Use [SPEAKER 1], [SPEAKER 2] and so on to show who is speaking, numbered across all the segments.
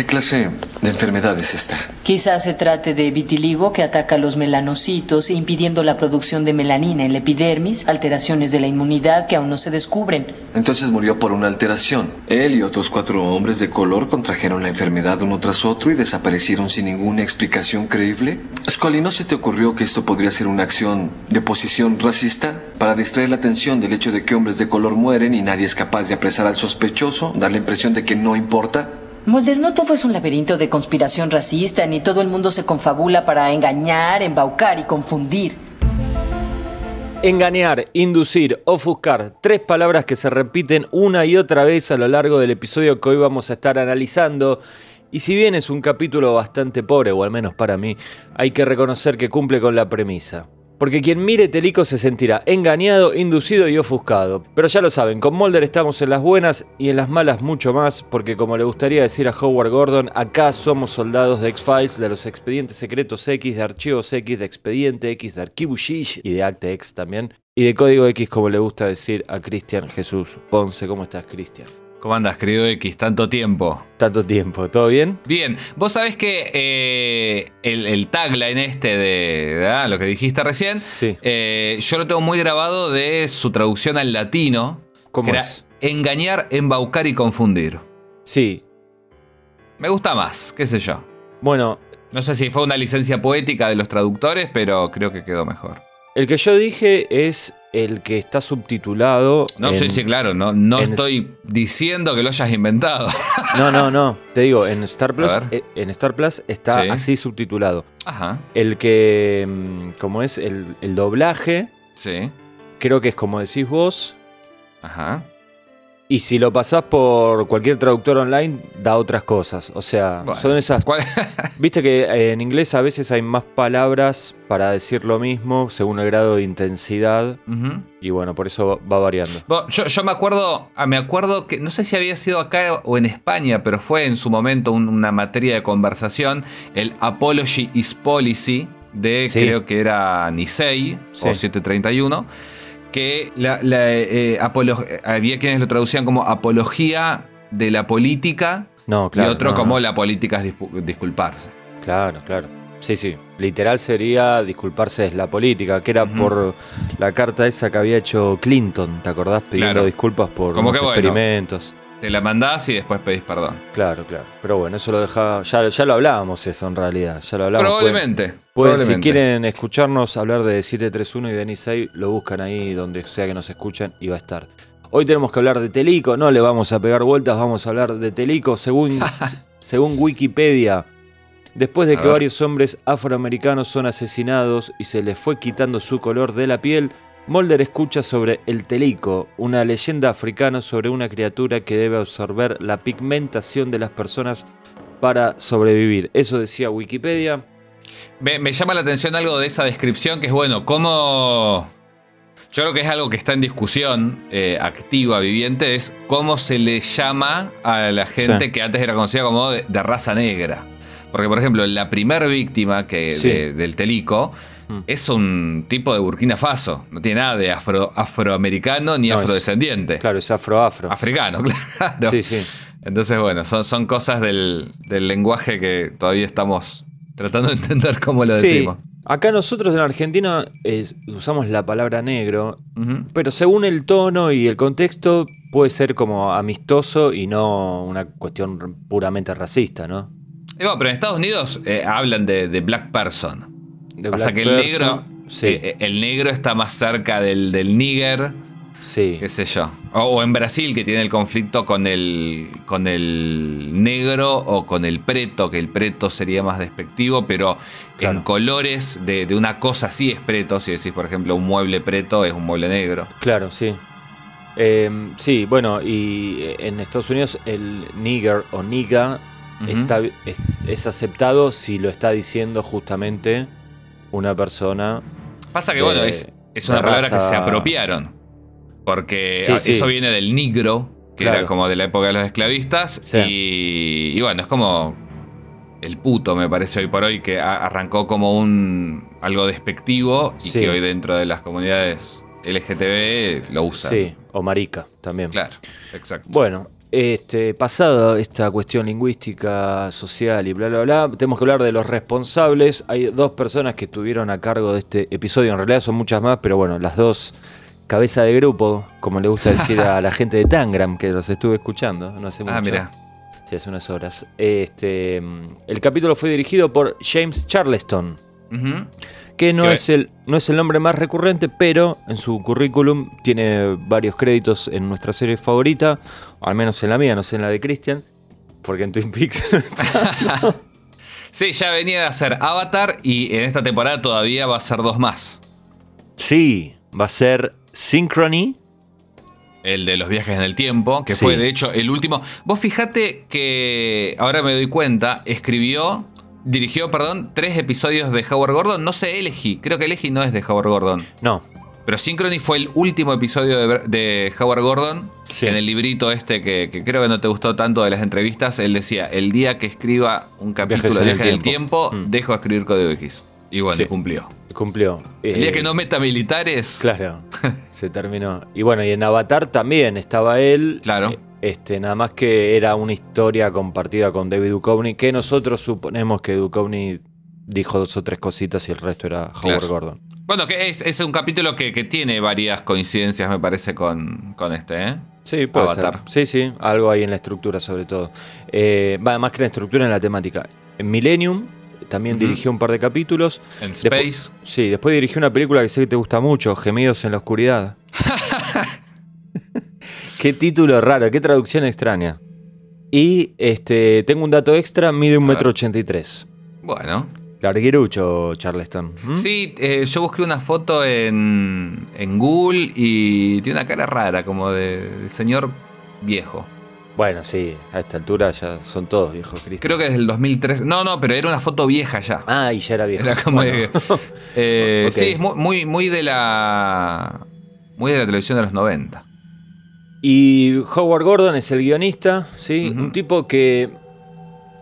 [SPEAKER 1] ¿Qué clase de enfermedad es esta?
[SPEAKER 2] Quizás se trate de vitiligo que ataca los melanocitos, impidiendo la producción de melanina en la epidermis, alteraciones de la inmunidad que aún no se descubren.
[SPEAKER 1] Entonces murió por una alteración. Él y otros cuatro hombres de color contrajeron la enfermedad uno tras otro y desaparecieron sin ninguna explicación creíble. Scully, ¿no se te ocurrió que esto podría ser una acción de posición racista? Para distraer la atención del hecho de que hombres de color mueren y nadie es capaz de apresar al sospechoso, dar la impresión de que no importa.
[SPEAKER 2] Mulder, no todo es un laberinto de conspiración racista, ni todo el mundo se confabula para engañar, embaucar y confundir.
[SPEAKER 3] Engañar, inducir, ofuscar, tres palabras que se repiten una y otra vez a lo largo del episodio que hoy vamos a estar analizando. Y si bien es un capítulo bastante pobre, o al menos para mí, hay que reconocer que cumple con la premisa. Porque quien mire Telico se sentirá engañado, inducido y ofuscado. Pero ya lo saben, con Mulder estamos en las buenas y en las malas mucho más, porque como le gustaría decir a Howard Gordon, acá somos soldados de X-Files, de los expedientes secretos X, de archivos X, de expediente X, de archivo Shish y de Acte X también. Y de código X, como le gusta decir a Cristian Jesús Ponce. ¿Cómo estás, Cristian?
[SPEAKER 4] ¿Cómo andas, querido X? Tanto tiempo.
[SPEAKER 3] Tanto tiempo, ¿todo bien?
[SPEAKER 4] Bien, vos sabés que eh, el, el, tagline este de ah, lo que dijiste recién,
[SPEAKER 3] Sí.
[SPEAKER 4] eh, yo lo tengo muy grabado de su traducción al latino.
[SPEAKER 3] ¿Cómo
[SPEAKER 4] que era
[SPEAKER 3] es?
[SPEAKER 4] Engañar, embaucar y confundir.
[SPEAKER 3] Sí.
[SPEAKER 4] Me gusta más, qué sé yo.
[SPEAKER 3] Bueno,
[SPEAKER 4] No sé si fue una licencia poética de los traductores, pero creo que quedó mejor.
[SPEAKER 3] El que yo dije es el que está subtitulado.
[SPEAKER 4] No,
[SPEAKER 3] en-
[SPEAKER 4] sí, sí, claro, no, no
[SPEAKER 3] en-
[SPEAKER 4] estoy diciendo que lo hayas inventado.
[SPEAKER 3] No, no, no. Te digo, en Star Plus, eh, en Star Plus está
[SPEAKER 4] Sí.
[SPEAKER 3] así subtitulado.
[SPEAKER 4] Ajá,
[SPEAKER 3] El que, mm, como es el, el doblaje,
[SPEAKER 4] sí,
[SPEAKER 3] creo que es como decís vos.
[SPEAKER 4] ajá.
[SPEAKER 3] Y si lo pasás por cualquier traductor online, da otras cosas. O sea,
[SPEAKER 4] Bueno,
[SPEAKER 3] son esas.
[SPEAKER 4] ¿cuál-
[SPEAKER 3] Viste que eh, en inglés a veces hay más palabras para decir lo mismo según el grado de intensidad. Y bueno, por eso va variando.
[SPEAKER 4] Bueno, Yo, yo me acuerdo, ah, me acuerdo que no sé si había sido acá o en España, pero fue en su momento un- una materia de conversación, el Apology is Policy de
[SPEAKER 3] Sí.
[SPEAKER 4] creo que era Nisei
[SPEAKER 3] Sí.
[SPEAKER 4] o 731, que la, la, eh, apolo- había quienes lo traducían como apología de la política
[SPEAKER 3] No, claro.
[SPEAKER 4] y otro
[SPEAKER 3] no,
[SPEAKER 4] como
[SPEAKER 3] no.
[SPEAKER 4] la política es disculparse.
[SPEAKER 3] Claro, claro. Sí, sí. Literal sería disculparse es la política, que era por la carta esa que había hecho Clinton, ¿te acordás? Pidiendo
[SPEAKER 4] Claro.
[SPEAKER 3] disculpas por
[SPEAKER 4] Como
[SPEAKER 3] los
[SPEAKER 4] que bueno.
[SPEAKER 3] experimentos.
[SPEAKER 4] Te la mandás y después pedís perdón.
[SPEAKER 3] Claro, claro. Pero bueno, eso lo dejaba. Ya, ya lo hablábamos eso en realidad. Ya lo hablábamos.
[SPEAKER 4] Probablemente.
[SPEAKER 3] Pueden- pueden, si quieren escucharnos hablar de 731 y de Nisei, lo buscan ahí donde sea que nos escuchen y va a estar. Hoy tenemos que hablar de Telico, no le vamos a pegar vueltas, vamos a hablar de Telico según, según Wikipedia. Después de
[SPEAKER 4] A
[SPEAKER 3] que
[SPEAKER 4] ver.
[SPEAKER 3] varios hombres afroamericanos son asesinados y se les fue quitando su color de la piel, Mulder escucha sobre el telico, una leyenda africana sobre una criatura que debe absorber la pigmentación de las personas para sobrevivir. Eso decía Wikipedia.
[SPEAKER 4] Me, me llama la atención algo de esa descripción, que es bueno, cómo... Yo creo que es algo que está en discusión eh, activa, viviente, es cómo se le llama a la gente
[SPEAKER 3] Sí.
[SPEAKER 4] que antes era conocida como de, de raza negra. Porque, por ejemplo, la primer víctima que,
[SPEAKER 3] Sí.
[SPEAKER 4] de- del telico
[SPEAKER 3] Mm.
[SPEAKER 4] es un tipo de Burkina Faso. No tiene nada de afro, afroamericano ni
[SPEAKER 3] No, es-
[SPEAKER 4] afrodescendiente.
[SPEAKER 3] Claro, es afro-afro.
[SPEAKER 4] Africano, claro.
[SPEAKER 3] Sí, sí.
[SPEAKER 4] Entonces, bueno, son, son cosas del, del lenguaje que todavía estamos tratando de entender cómo lo
[SPEAKER 3] Sí,
[SPEAKER 4] decimos.
[SPEAKER 3] acá nosotros en Argentina es- usamos la palabra negro, pero según el tono y el contexto puede ser como amistoso y no una cuestión puramente racista, ¿no?
[SPEAKER 4] Bueno, pero en Estados Unidos eh, hablan de, de black person.
[SPEAKER 3] De
[SPEAKER 4] Pasa
[SPEAKER 3] black
[SPEAKER 4] que el
[SPEAKER 3] person,
[SPEAKER 4] negro,
[SPEAKER 3] Sí,
[SPEAKER 4] eh, el negro está más cerca del, del nigger,
[SPEAKER 3] sí.
[SPEAKER 4] qué sé yo. O, o en Brasil que tiene el conflicto con el, con el negro o con el preto, que el preto sería más despectivo, pero
[SPEAKER 3] Claro.
[SPEAKER 4] en colores de, de una cosa sí es preto. Si decís, por ejemplo, un mueble preto es un mueble negro.
[SPEAKER 3] Claro, sí. Eh, sí, bueno, y en Estados Unidos el nigger o niga está, es, es aceptado si lo está diciendo justamente una persona.
[SPEAKER 4] Pasa que, bueno, es, es una palabra que se apropiaron. Porque
[SPEAKER 3] Sí,
[SPEAKER 4] a-
[SPEAKER 3] sí.
[SPEAKER 4] eso viene del negro, que
[SPEAKER 3] Claro.
[SPEAKER 4] era como de la época de los esclavistas.
[SPEAKER 3] Sí.
[SPEAKER 4] Y, y bueno, es como el puto, me parece hoy por hoy, que a- arrancó como un algo despectivo y que hoy dentro de las comunidades LGTB lo usan.
[SPEAKER 3] Sí, o marica también.
[SPEAKER 4] Claro, exacto.
[SPEAKER 3] Bueno, este, pasado esta cuestión lingüística, social y bla, bla, bla, tenemos que hablar de los responsables. Hay dos personas que estuvieron a cargo de este episodio, en realidad son muchas más, pero bueno, las dos cabeza de grupo, como le gusta decir a la gente de Tangram, que los estuve escuchando no hace mucho.
[SPEAKER 4] Ah, mira.
[SPEAKER 3] Sí, hace unas horas. Este, el capítulo fue dirigido por James Charleston, que no es, el, no es el nombre más recurrente, pero en su currículum tiene varios créditos en nuestra serie favorita, al menos en la mía, no sé en la de Christian, porque en Twin Peaks no está.
[SPEAKER 4] Sí, ya venía de hacer Avatar y en esta temporada todavía va a ser dos más.
[SPEAKER 3] Sí, va a ser Synchrony.
[SPEAKER 4] El de los viajes en el tiempo, que
[SPEAKER 3] Sí.
[SPEAKER 4] fue de hecho el último. Vos fijate que ahora me doy cuenta, escribió, dirigió, perdón, tres episodios de Howard Gordon. No sé, Elegy, creo que Elegy no es de Howard Gordon.
[SPEAKER 3] No,
[SPEAKER 4] Pero Synchrony fue el último episodio de, de Howard Gordon.
[SPEAKER 3] Sí.
[SPEAKER 4] En el librito este que, que creo que no te gustó tanto de las entrevistas, él decía, el día que escriba un capítulo
[SPEAKER 3] Viajes
[SPEAKER 4] de Viajes en el
[SPEAKER 3] Tiempo.
[SPEAKER 4] Tiempo,
[SPEAKER 3] Mm.
[SPEAKER 4] dejo de escribir Código X. Y bueno,
[SPEAKER 3] Sí.
[SPEAKER 4] cumplió.
[SPEAKER 3] Cumplió.
[SPEAKER 4] El día
[SPEAKER 3] Eh,
[SPEAKER 4] que no meta militares,
[SPEAKER 3] Claro, se terminó. Y bueno, y en Avatar también estaba él.
[SPEAKER 4] Claro.
[SPEAKER 3] Eh, Este, nada más que era una historia compartida con David Duchovny, que nosotros suponemos que Duchovny dijo dos o tres cositas y el resto era Howard
[SPEAKER 4] Claro.
[SPEAKER 3] Gordon.
[SPEAKER 4] Bueno, que es, es un capítulo que, que tiene varias coincidencias, me parece, con, con este, ¿eh?
[SPEAKER 3] Sí, puede
[SPEAKER 4] Avatar.
[SPEAKER 3] ser. Sí, sí, algo ahí en la estructura sobre todo. Eh, va, más que en la estructura, en la temática. En Millennium también dirigió un par de capítulos.
[SPEAKER 4] En Space.
[SPEAKER 3] sí, después dirigió una película que sé que te gusta mucho, Gemidos en la Oscuridad. qué título raro, qué traducción extraña. Y este, tengo un dato extra, mide un metro ochenta y tres.
[SPEAKER 4] Bueno.
[SPEAKER 3] Larguirucho, Charleston. ¿Mm?
[SPEAKER 4] Sí, eh, yo busqué una foto en, en Google y tiene una cara rara, como de, de señor viejo.
[SPEAKER 3] Bueno, sí, a esta altura ya son todos viejos, Cristo.
[SPEAKER 4] Creo que es del 2003. No, no, pero era una foto vieja ya.
[SPEAKER 3] Ah, y ya era viejo.
[SPEAKER 4] Era como
[SPEAKER 3] Bueno.
[SPEAKER 4] de- eh. Sí, es muy, muy, de la. Muy de la televisión de los 90.
[SPEAKER 3] Y Howard Gordon es el guionista, ¿sí? Un tipo que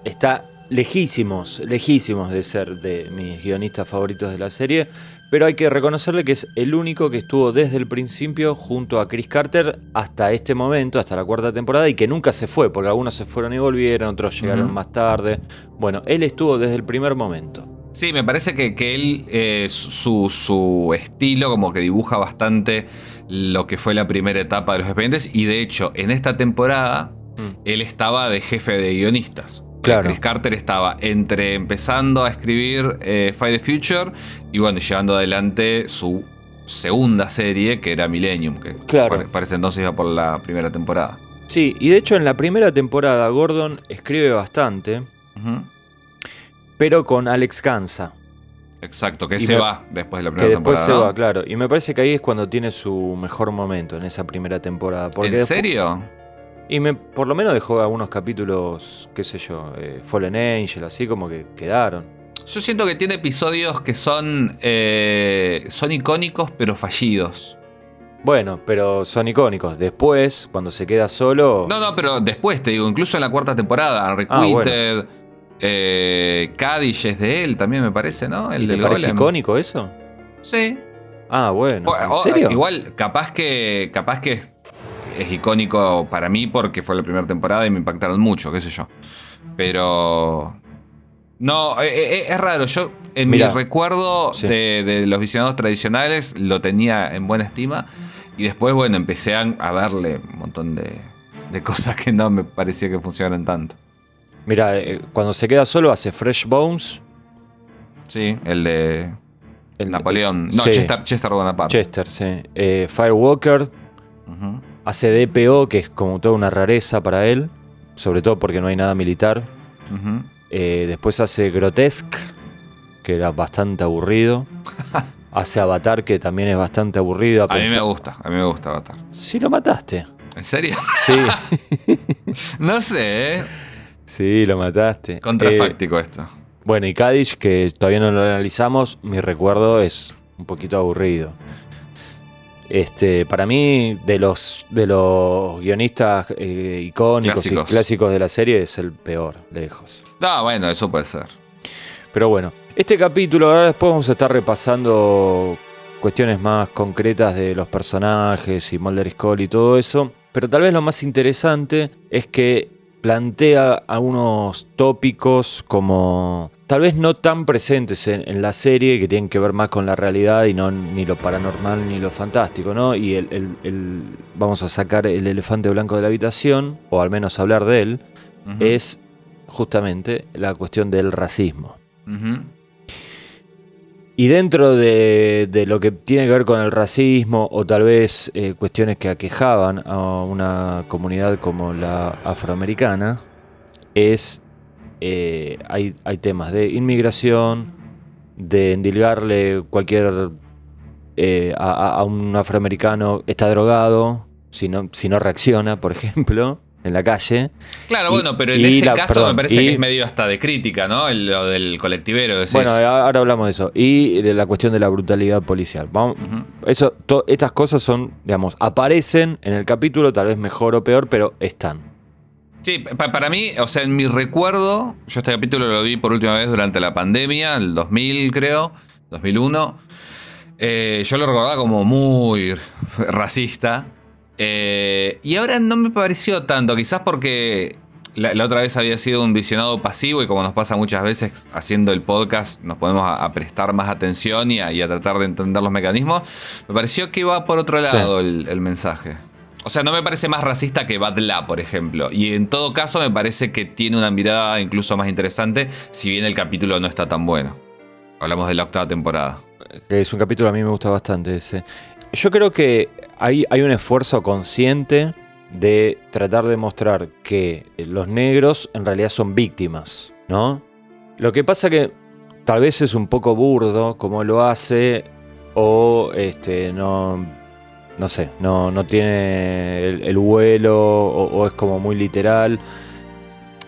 [SPEAKER 3] está lejísimos, lejísimos de ser de mis guionistas favoritos de la serie, pero hay que reconocerle que es el único que estuvo desde el principio junto a Chris Carter hasta este momento, hasta la cuarta temporada, y que nunca se fue, porque algunos se fueron y volvieron, otros llegaron más tarde. Bueno, él estuvo desde el primer momento.
[SPEAKER 4] Sí, me parece que, que él, eh, su, su estilo como que dibuja bastante lo que fue la primera etapa de los expedientes y de hecho en esta temporada
[SPEAKER 3] Mm.
[SPEAKER 4] él estaba de jefe de guionistas.
[SPEAKER 3] Claro.
[SPEAKER 4] Chris Carter estaba entre empezando a escribir eh, Fight the Future y bueno, llevando adelante su segunda serie que era Millennium, que
[SPEAKER 3] Claro.
[SPEAKER 4] para, para este entonces iba por la primera temporada.
[SPEAKER 3] Sí, y de hecho en la primera temporada Gordon escribe bastante, pero con Alex Gansa.
[SPEAKER 4] Exacto, que
[SPEAKER 3] Y
[SPEAKER 4] se
[SPEAKER 3] me-
[SPEAKER 4] va después de la
[SPEAKER 3] Que
[SPEAKER 4] primera
[SPEAKER 3] después se
[SPEAKER 4] temporada. ¿no?
[SPEAKER 3] va, claro. Y me parece que ahí es cuando tiene su mejor momento, en esa primera temporada. Porque
[SPEAKER 4] ¿En
[SPEAKER 3] después-
[SPEAKER 4] serio?
[SPEAKER 3] Y me, por lo menos dejó algunos capítulos, qué sé yo, eh, Fallen Angel, así como que quedaron.
[SPEAKER 4] Yo siento que tiene episodios que son, eh, son icónicos pero fallidos.
[SPEAKER 3] Bueno, pero son icónicos. Después, cuando se queda solo...
[SPEAKER 4] No, no, pero después te digo, incluso en la cuarta temporada,
[SPEAKER 3] Ah,
[SPEAKER 4] Unrequited, eh, es de él también me parece, ¿no? El
[SPEAKER 3] ¿y ¿Te
[SPEAKER 4] del
[SPEAKER 3] parece
[SPEAKER 4] Golem.
[SPEAKER 3] icónico eso?
[SPEAKER 4] Sí.
[SPEAKER 3] Ah, bueno. ¿En serio?
[SPEAKER 4] Igual, capaz que, capaz que es, icónico para mí porque fue la primera temporada y me impactaron mucho, qué sé yo. Pero... No, eh, eh, es raro. Yo en
[SPEAKER 3] Mirá.
[SPEAKER 4] mi recuerdo
[SPEAKER 3] Sí.
[SPEAKER 4] de, de los visionados tradicionales lo tenía en buena estima. Y después, bueno, empecé a, a verle un montón de, de cosas que no me parecía que funcionaran tanto.
[SPEAKER 3] Mira, eh, cuando se queda solo hace Fresh Bones.
[SPEAKER 4] Sí, el de
[SPEAKER 3] El
[SPEAKER 4] Napoleón. No,
[SPEAKER 3] Sí.
[SPEAKER 4] Chester, Chester Bonaparte.
[SPEAKER 3] Chester, sí. Eh, Firewalker.
[SPEAKER 4] Ujú.
[SPEAKER 3] Hace DPO, que es como toda una rareza para él. Sobre todo porque no hay nada militar. Eh, después hace Grotesque, que era bastante aburrido. hace Avatar, que también es bastante aburrido.
[SPEAKER 4] A mí me gusta, a mí me gusta Avatar.
[SPEAKER 3] Sí, lo mataste.
[SPEAKER 4] ¿En serio?
[SPEAKER 3] Sí,
[SPEAKER 4] no sé, ¿eh?
[SPEAKER 3] sí, lo mataste.
[SPEAKER 4] Contrafáctico esto.
[SPEAKER 3] Eh, bueno, y Kaddish, que todavía no lo analizamos, mi recuerdo es un poquito aburrido. Este, para mí, de los, de los guionistas eh, icónicos
[SPEAKER 4] Clásicos.
[SPEAKER 3] y clásicos de la serie, es el peor, lejos.
[SPEAKER 4] No, bueno, eso puede ser.
[SPEAKER 3] Pero bueno, este capítulo, ahora después vamos a estar repasando cuestiones más concretas de los personajes y Mulder y Scully y todo eso. pero tal vez lo más interesante es que plantea algunos tópicos como tal vez no tan presentes en, la serie, que tienen que ver más con la realidad y no ni lo paranormal ni lo fantástico, ¿no? Y el, vamos a sacar el elefante blanco de la habitación, o al menos hablar de él, es justamente la cuestión del racismo. Y dentro de, lo que tiene que ver con el racismo o tal vez eh, cuestiones que aquejaban a una comunidad como la afroamericana, es eh, hay, hay, temas de inmigración, de endilgarle cualquier eh, a, un afroamericano está drogado, si no, si no reacciona, por ejemplo en la calle.
[SPEAKER 4] Claro, bueno, pero en ese caso me parece que es medio hasta de crítica, ¿no? lo del colectivero.
[SPEAKER 3] Bueno, ahora hablamos de eso. Y de la cuestión de la brutalidad policial. Vamos, eso, estas cosas son, digamos, aparecen en el capítulo, tal vez mejor o peor, pero están.
[SPEAKER 4] Sí, para mí, o sea, en mi recuerdo, yo este capítulo lo vi por última vez durante la pandemia, el 2000 creo, 2001. Eh, yo lo recordaba como muy racista. Eh, y ahora no me pareció tanto, quizás porque la, otra vez había sido un visionado pasivo y como nos pasa muchas veces haciendo el podcast, nos podemos a, prestar más atención y a, tratar de entender los mecanismos. Me pareció que iba por otro lado el, mensaje. O sea, no me parece más racista que Badla, por ejemplo. Y en todo caso, me parece que tiene una mirada incluso más interesante, si bien el capítulo no está tan bueno. Hablamos de la octava temporada.
[SPEAKER 3] Es un capítulo a mí me gusta bastante ese. Yo creo que hay, hay un esfuerzo consciente de tratar de mostrar que los negros en realidad son víctimas, ¿no? Lo que pasa que tal vez es un poco burdo como lo hace o este no no sé, no, no tiene el, vuelo o, es como muy literal.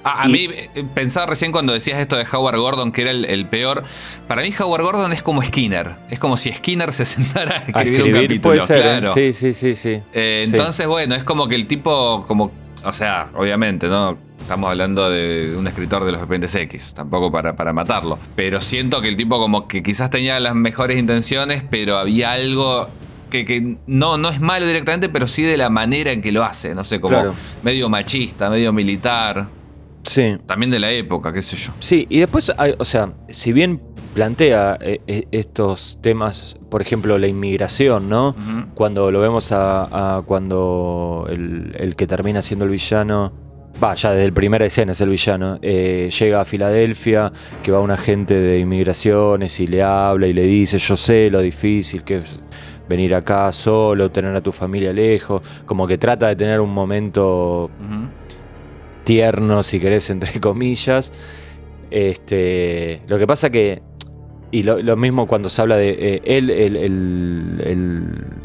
[SPEAKER 4] A, mí, eh, pensaba recién cuando decías esto de Howard Gordon, que era el, peor. Para mí, Howard Gordon es como Skinner. Es como si Skinner se sentara a escribir, un capítulo. ¿eh?
[SPEAKER 3] Sí, sí, sí, sí.
[SPEAKER 4] Eh, entonces, bueno, es como que el tipo, como. O sea, obviamente, ¿no? Estamos hablando de un escritor de los X, tampoco para, para matarlo. Pero siento que el tipo, como que quizás tenía las mejores intenciones, pero había algo que, no, no es malo directamente, pero sí de la manera en que lo hace. No sé, como medio machista, medio militar.
[SPEAKER 3] Sí.
[SPEAKER 4] También de la época, qué sé yo.
[SPEAKER 3] Sí, y después, hay, o sea, si bien plantea eh, eh, estos temas, por ejemplo, la inmigración, ¿no? Cuando lo vemos a, cuando el, que termina siendo el villano, va, ya desde el primera escena es el villano, eh, llega a Filadelfia, que va un agente de inmigraciones y le habla y le dice, yo sé lo difícil que es venir acá solo, tener a tu familia lejos, como que trata de tener un momento tierno, si querés, entre comillas. Este, lo que pasa que, y lo, mismo cuando se habla de eh, él, el,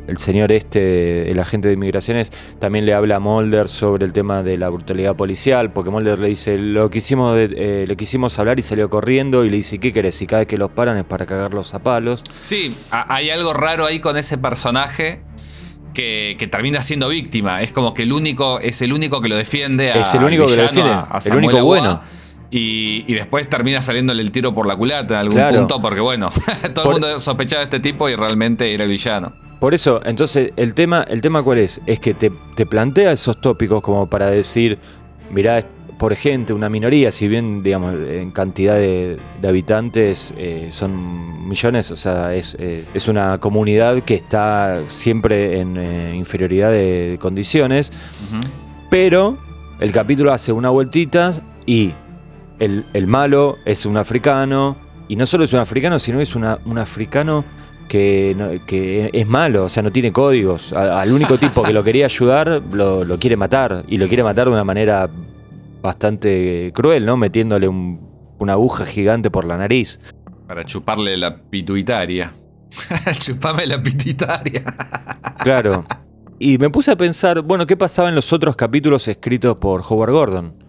[SPEAKER 3] el, señor este, el agente de inmigraciones, también le habla a Mulder sobre el tema de la brutalidad policial, porque Mulder le dice, lo quisimos, eh, le quisimos hablar y salió corriendo y le dice, ¿qué querés? Y cada vez que los paran es para cagarlos a palos.
[SPEAKER 4] Sí, hay algo raro ahí con ese personaje que, termina siendo víctima. Es como que el único, es el único que lo defiende a
[SPEAKER 3] Es el único que lo defiende, el único bueno.
[SPEAKER 4] Y, después termina saliéndole el tiro por la culata en algún punto, porque bueno, todo el mundo sospechaba de este tipo y realmente era el villano.
[SPEAKER 3] Por eso, entonces, el tema, el tema cuál es? Es que te, te plantea esos tópicos como para decir, mirá, por gente, una minoría, si bien, digamos, en cantidad de, habitantes eh, son millones, o sea, es, eh, es, una comunidad que está siempre en eh, inferioridad de, condiciones, pero el capítulo hace una vueltita y el, malo es un africano, y no solo es un africano, sino es una, un africano que, que, es malo, o sea, no tiene códigos. al único tipo que lo quería ayudar lo, lo, quiere matar, y lo quiere matar de una manera bastante cruel, ¿no? Metiéndole una aguja gigante por la nariz.
[SPEAKER 4] Para chuparle la pituitaria. Chupame la pituitaria.
[SPEAKER 3] claro. Y me puse a pensar, bueno, ¿qué pasaba en los otros capítulos escritos por Howard Gordon?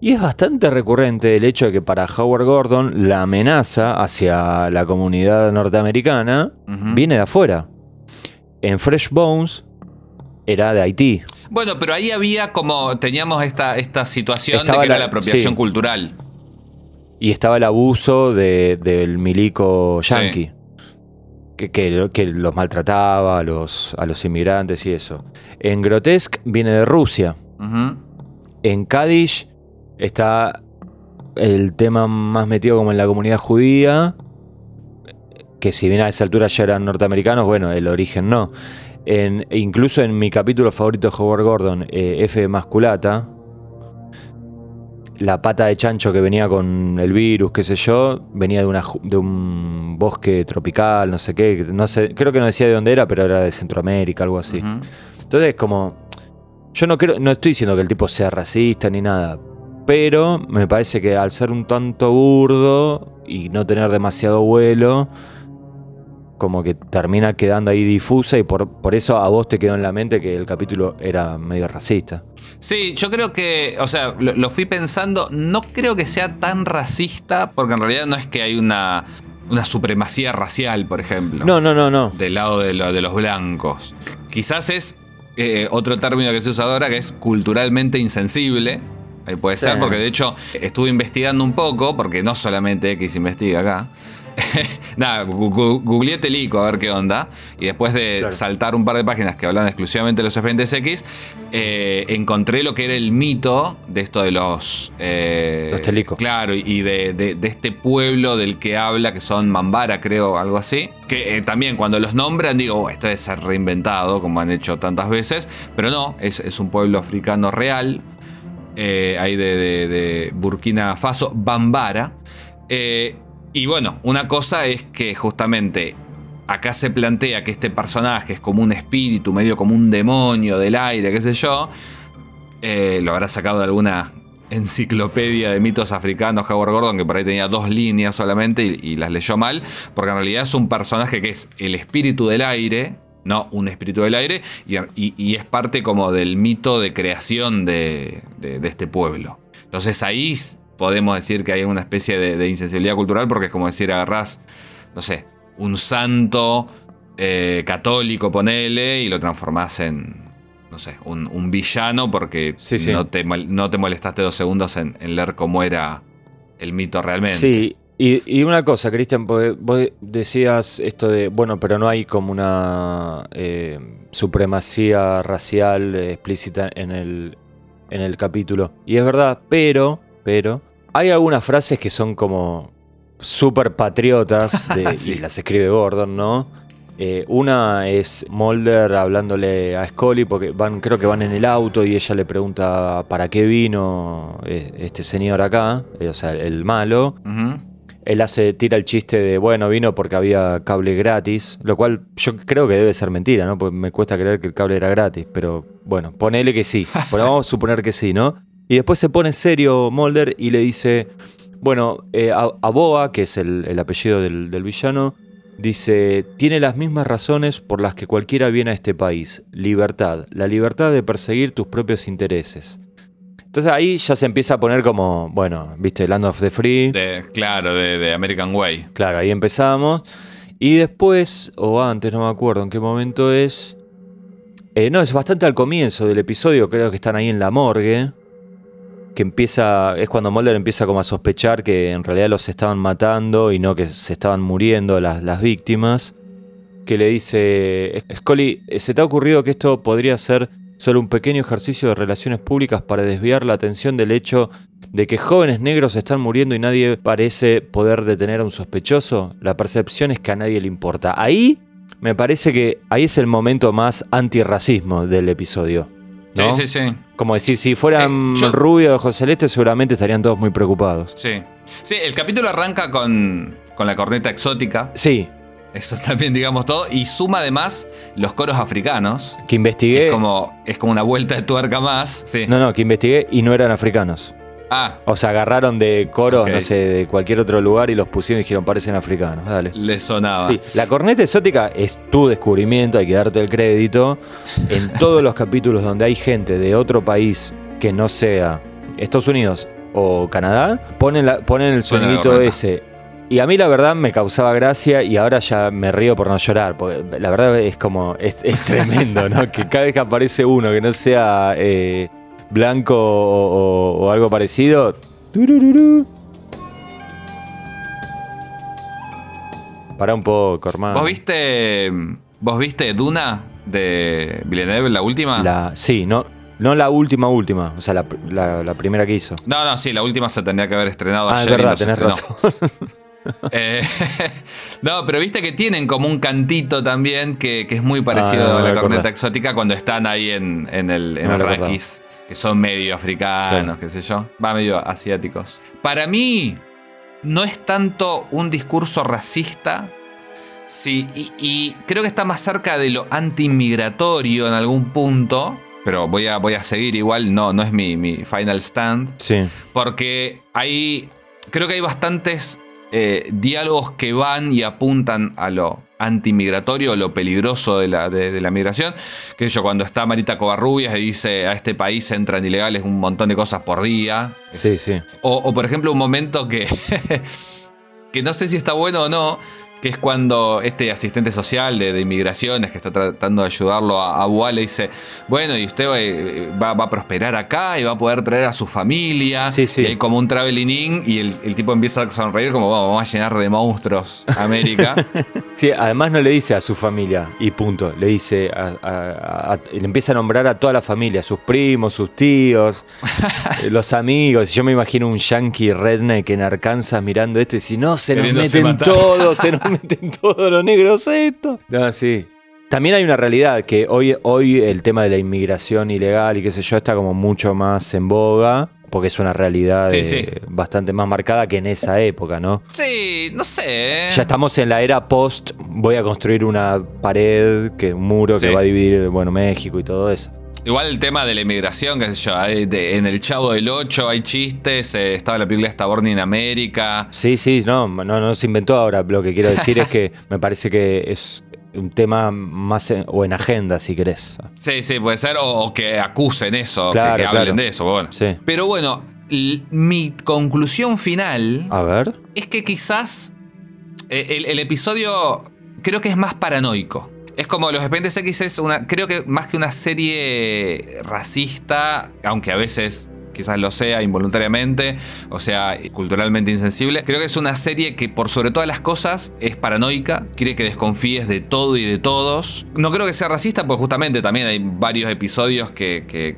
[SPEAKER 3] Y es bastante recurrente el hecho de que para Howard Gordon la amenaza hacia la comunidad norteamericana viene de afuera. En Fresh Bones era de Haití.
[SPEAKER 4] Bueno, pero ahí había como, teníamos esta, esta situación de que era la apropiación cultural.
[SPEAKER 3] Y estaba el abuso del milico yankee. que, que- que los maltrataba a los, a los inmigrantes y eso. En Grotesque viene de Rusia. En Cádiz está el tema más metido como en la comunidad judía, que si bien a esa altura ya eran norteamericanos, bueno, el origen no. En, incluso en mi capítulo favorito de Howard Gordon, eh, F Masculata, la pata de chancho que venía con el virus, qué sé yo, venía de, una, de un bosque tropical, no sé qué, no sé, creo que no decía de dónde era, pero era de Centroamérica, algo así. Entonces, como. Yo no creo, no estoy diciendo que el tipo sea racista ni nada. Pero me parece que al ser un tanto burdo y no tener demasiado vuelo, como que termina quedando ahí difusa y por, por eso a vos te quedó en la mente que el capítulo era medio racista.
[SPEAKER 4] Sí, yo creo que, o sea, lo, lo fui pensando, no creo que sea tan racista, porque en realidad no es que hay una, una supremacía racial, por ejemplo.
[SPEAKER 3] No, no, no, no.
[SPEAKER 4] del lado de, lo- de los blancos. Quizás es eh, otro término que se usa ahora que es culturalmente insensible. Ahí puede
[SPEAKER 3] Sí.
[SPEAKER 4] ser, porque de hecho estuve investigando un poco, porque no solamente X investiga acá. Nada, googleé Telico a ver qué onda. Y después de
[SPEAKER 3] Claro.
[SPEAKER 4] saltar un par de páginas que hablan exclusivamente de los expedientes X, eh, encontré lo que era el mito de esto de los. eh,
[SPEAKER 3] Los Telico.
[SPEAKER 4] Claro, y de, de- de este pueblo del que habla, que son Mambara, creo, algo así. Que eh, también cuando los nombran, digo, "Oh, esto debe ser reinventado, como han hecho tantas veces. Pero no, es, es un pueblo africano real. Eh, ahí de, Burkina Faso, Bambara. Eh, y bueno, una cosa es que justamente acá se plantea que este personaje es como un espíritu, medio como un demonio del aire, qué sé yo. Eh, lo habrá sacado de alguna enciclopedia de mitos africanos Howard Gordon, que por ahí tenía dos líneas solamente y las leyó mal, porque en realidad es un personaje que es el espíritu del aire, no un espíritu del aire, y, y- y es parte como del mito de creación de, de- de este pueblo. Entonces ahí podemos decir que hay una especie de, de insensibilidad cultural, porque es como decir, agarrás, no sé, un santo eh, católico, ponele, y lo transformás en, no sé, un, un villano porque
[SPEAKER 3] Sí, sí.
[SPEAKER 4] No, te, no te molestaste dos segundos en, en leer cómo era el mito realmente.
[SPEAKER 3] Sí, y, y una cosa, Cristian, vos decías esto de, bueno, pero no hay como una eh, supremacía racial explícita en el, en el capítulo. Y es verdad, pero, pero, hay algunas frases que son como súper patriotas de-
[SPEAKER 4] Sí.
[SPEAKER 3] y las escribe Gordon, ¿no? Eh, una es Mulder hablándole a Scully porque van, creo que van en el auto y ella le pregunta para qué vino eh, este señor acá, o sea, el malo.
[SPEAKER 4] Ujú.
[SPEAKER 3] Él hace, tira el chiste de, bueno, vino porque había cable gratis, lo cual yo creo que debe ser mentira, ¿no? Porque me cuesta creer que el cable era gratis, pero bueno, ponele que sí, pero vamos a suponer que sí, ¿no? Y después se pone serio Mulder y le dice, bueno, eh, a, a Boa, que es el, el apellido del, del villano, dice, tiene las mismas razones por las que cualquiera viene a este país, libertad, la libertad de perseguir tus propios intereses. Entonces ahí ya se empieza a poner como, bueno, viste, Land of the Free.
[SPEAKER 4] De- claro, de, de American Way.
[SPEAKER 3] Claro, ahí empezamos. Y después, o antes, no me acuerdo en qué momento es. eh, no, es bastante al comienzo del episodio, creo que están ahí en la morgue. Que empieza, es cuando Mulder empieza como a sospechar que en realidad los estaban matando y no que se estaban muriendo las, las víctimas. Que le dice, Scully, ¿se te ha ocurrido que esto podría ser solo un pequeño ejercicio de relaciones públicas para desviar la atención del hecho de que jóvenes negros están muriendo y nadie parece poder detener a un sospechoso, la percepción es que a nadie le importa. Ahí me parece que ahí es el momento más antirracismo del episodio. ¿no?
[SPEAKER 4] Sí, sí, sí.
[SPEAKER 3] Como decir, si fueran
[SPEAKER 4] Eh, yo-
[SPEAKER 3] rubios de ojos celestes, seguramente estarían todos muy preocupados.
[SPEAKER 4] Sí. Sí, el capítulo arranca con, con la corneta exótica.
[SPEAKER 3] Sí,
[SPEAKER 4] Eso también, digamos todo. Y suma además los coros africanos.
[SPEAKER 3] que
[SPEAKER 4] que
[SPEAKER 3] investigué.
[SPEAKER 4] es, como, es como una vuelta de tuerca más. Sí.
[SPEAKER 3] No, no, que investigué y no eran africanos.
[SPEAKER 4] Ah,
[SPEAKER 3] O sea, agarraron de coros, no sé, de cualquier otro lugar y los pusieron y dijeron, parecen africanos. Dale.
[SPEAKER 4] le sonaba.
[SPEAKER 3] Sí, la corneta exótica es tu descubrimiento, hay que darte el crédito. En todos los capítulos donde hay gente de otro país que no sea Estados Unidos o Canadá, ponen, la- ponen el sonidito ese. Y a mí la verdad me causaba gracia y ahora ya me río por no llorar, porque la verdad es como, es, es tremendo, ¿no? Que cada vez que aparece uno que no sea eh, blanco o, o- o algo parecido, pará un poco, hermano.
[SPEAKER 4] ¿Vos viste, ¿Vos viste Duna de Villeneuve, la última?
[SPEAKER 3] La, sí, no, no la última, última. O sea, la, la- la primera que hizo.
[SPEAKER 4] No, no, sí, la última se tendría que haber estrenado
[SPEAKER 3] Ah, es
[SPEAKER 4] ayer. y
[SPEAKER 3] verdad,
[SPEAKER 4] no
[SPEAKER 3] tenés razón.
[SPEAKER 4] Eh, no, pero viste que tienen como un cantito también que, que es muy parecido
[SPEAKER 3] Ah, no, no
[SPEAKER 4] a la corneta exótica cuando están ahí en, en el, en
[SPEAKER 3] No
[SPEAKER 4] el raquis, que son medio africanos, qué sé yo. Va medio asiáticos. Para mí, no es tanto un discurso racista. Sí, y, y creo que está más cerca de lo anti-inmigratorio en algún punto. Pero voy a, voy a seguir igual, no, no es mi, mi final stand.
[SPEAKER 3] Sí.
[SPEAKER 4] Porque hay. Creo que hay bastantes eh, diálogos que van y apuntan a lo antimigratorio, lo peligroso de la, de, de la migración. Que yo, cuando está Marita Covarrubias y dice a este país entran ilegales un montón de cosas por día.
[SPEAKER 3] Sí,
[SPEAKER 4] Es-
[SPEAKER 3] sí.
[SPEAKER 4] O, o, por ejemplo, un momento que. que no sé si está bueno o no. Que es cuando este asistente social de, de inmigraciones que está tratando de ayudarlo a, a Boa le dice: Bueno, y usted eh, va, va a prosperar acá y va a poder traer a su familia.
[SPEAKER 3] Sí, sí.
[SPEAKER 4] Y hay como un traveling in y el, el tipo empieza a sonreír, como "Vamos, vamos a llenar de monstruos América.
[SPEAKER 3] Sí, además no le dice a su familia y punto. Le dice, a- le empieza a nombrar a toda la familia, sus primos, sus tíos, eh, los amigos. Yo me imagino un yankee redneck en Arkansas mirando esto y si no, se nos meten
[SPEAKER 4] matar".
[SPEAKER 3] todos, se nos meten todos los negros esto. No, sí. También hay una realidad que hoy, hoy el tema de la inmigración ilegal y qué sé yo está como mucho más en boga. Porque es una realidad
[SPEAKER 4] Sí,
[SPEAKER 3] eh,
[SPEAKER 4] sí.
[SPEAKER 3] bastante más marcada que en esa época, ¿no?
[SPEAKER 4] sí, no sé.
[SPEAKER 3] Ya estamos en la era post, voy a construir una pared, que un muro que va a dividir bueno, México y todo eso.
[SPEAKER 4] Igual el tema de la inmigración, qué sé yo, hay de- en el Chavo del 8 hay chistes, eh, estaba la película esta Born in America.
[SPEAKER 3] Sí, sí, no, no, no se inventó ahora. Lo que quiero decir es que me parece que es un tema más en- o en agenda, si querés.
[SPEAKER 4] Sí, sí, puede ser, o, o que acusen eso, que-
[SPEAKER 3] Claro,
[SPEAKER 4] que, hablen
[SPEAKER 3] claro.
[SPEAKER 4] de eso, bueno.
[SPEAKER 3] Sí.
[SPEAKER 4] Pero bueno, mi conclusión final
[SPEAKER 3] A ver.
[SPEAKER 4] es que quizás eh, el, el episodio creo que es más paranoico. Es como Los Expedientes X es una, creo que más que una serie racista, aunque a veces quizás lo sea involuntariamente, o sea, culturalmente insensible. Creo que es una serie que por sobre todas las cosas es paranoica, quiere que desconfíes de todo y de todos. No creo que sea racista, porque justamente también hay varios episodios que, que-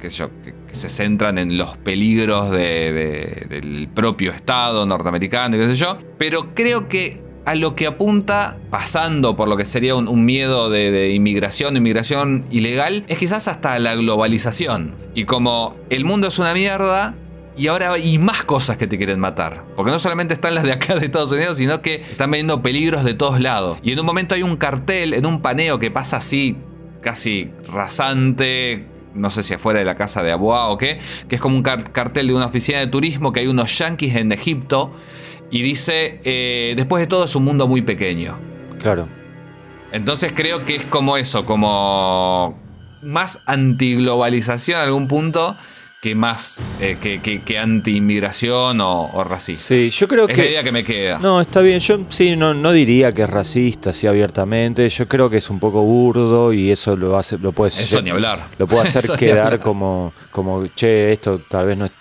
[SPEAKER 4] se centran en los peligros de- de- del propio Estado norteamericano y qué sé yo. Pero creo que a lo que apunta, pasando por lo que sería un, miedo de, inmigración, inmigración ilegal, es quizás hasta la globalización. Y como el mundo es una mierda, y ahora hay más cosas que te quieren matar. Porque no solamente están las de acá de Estados Unidos, sino que están viendo peligros de todos lados. Y en un momento hay un cartel, en un paneo que pasa así, casi rasante, no sé si afuera de la casa de Aboa o qué, que es como un car- cartel de una oficina de turismo que hay unos yanquis en Egipto y dice, eh, después de todo es un mundo muy pequeño.
[SPEAKER 3] Claro.
[SPEAKER 4] Entonces creo que es como eso, como más antiglobalización en algún punto que más eh, que, que- que anti-inmigración o, o racista.
[SPEAKER 3] Sí, yo creo
[SPEAKER 4] es la
[SPEAKER 3] que.
[SPEAKER 4] idea que me queda.
[SPEAKER 3] No, está bien. Yo sí, no, no diría que es racista así abiertamente. Yo creo que es un poco burdo y eso lo hace, lo puede
[SPEAKER 4] Eso ni hablar.
[SPEAKER 3] Lo puede hacer quedar como, como, che, esto tal vez no es-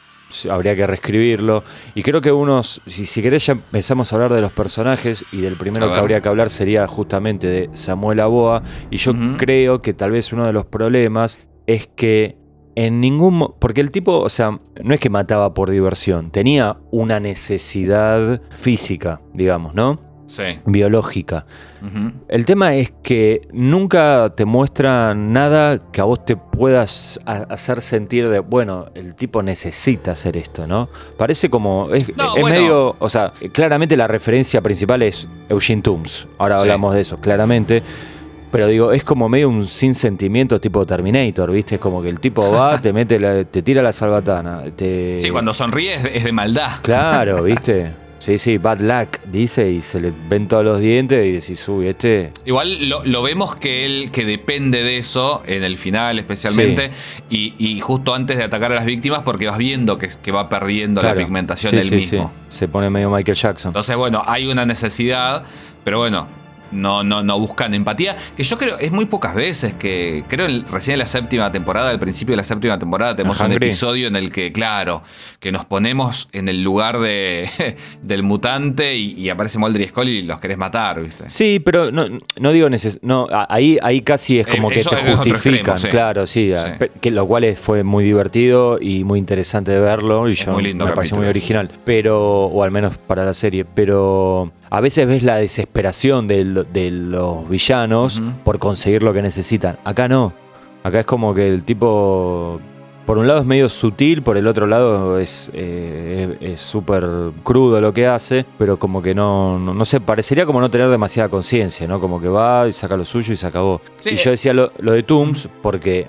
[SPEAKER 3] habría que reescribirlo. Y creo que unos, si, si querés ya empezamos a hablar de los personajes y del primero que habría que hablar sería justamente de Samuel Aboa. Y yo creo que tal vez uno de los problemas es que en ningún... Porque el tipo, o sea, no es que mataba por diversión, tenía una necesidad física, digamos, ¿no?
[SPEAKER 4] Sí.
[SPEAKER 3] Biológica. El tema es que nunca te muestra nada que a vos te puedas ha- hacer sentir de, bueno, el tipo necesita hacer esto, ¿no? Parece como, es,
[SPEAKER 4] No,
[SPEAKER 3] es
[SPEAKER 4] bueno.
[SPEAKER 3] medio, o sea, claramente la referencia principal es Eugene Tooms, ahora
[SPEAKER 4] Sí.
[SPEAKER 3] hablamos de eso, claramente. Pero digo, es como medio un sin sentimiento tipo Terminator, ¿viste? Es como que el tipo va, te mete, la- te tira la salvatana. Te...
[SPEAKER 4] Sí, cuando sonríe es de, es de maldad.
[SPEAKER 3] Claro, ¿viste? Sí, sí, bad luck, dice, y se le ven todos los dientes y decís, uy, este...
[SPEAKER 4] Igual lo, lo vemos que él que depende de eso en el final especialmente y, y justo antes de atacar a las víctimas porque vas viendo que, que va perdiendo la pigmentación
[SPEAKER 3] Sí,
[SPEAKER 4] él
[SPEAKER 3] sí,
[SPEAKER 4] mismo.
[SPEAKER 3] Se pone medio Michael Jackson.
[SPEAKER 4] Entonces, bueno, hay una necesidad, pero bueno, no, no, no buscan empatía. Que yo creo, es muy pocas veces que. Creo el- recién en la séptima temporada, al principio de la séptima temporada, tenemos un episodio en el que, claro, que nos ponemos en el lugar de, del mutante y, y aparece Mulder y Scully y los querés matar, ¿viste?
[SPEAKER 3] Sí, pero no, no digo neces no, ahí, ahí casi es como
[SPEAKER 4] Eh,
[SPEAKER 3] que te justifican,
[SPEAKER 4] extremo, sí.
[SPEAKER 3] claro, sí, que lo cual es- fue muy divertido y muy interesante de verlo y yo
[SPEAKER 4] muy lindo
[SPEAKER 3] me pareció muy original, pero o al menos para la serie, pero a veces ves la desesperación de, lo- de los villanos por conseguir lo que necesitan. Acá no. Acá es como que el tipo por un lado es medio sutil, por el otro lado es eh, súper crudo lo que hace, pero como que no, no, no sé, parecería como no tener demasiada conciencia, ¿no? Como que va y saca lo suyo y se acabó.
[SPEAKER 4] Sí,
[SPEAKER 3] y yo decía lo, lo de Tooms porque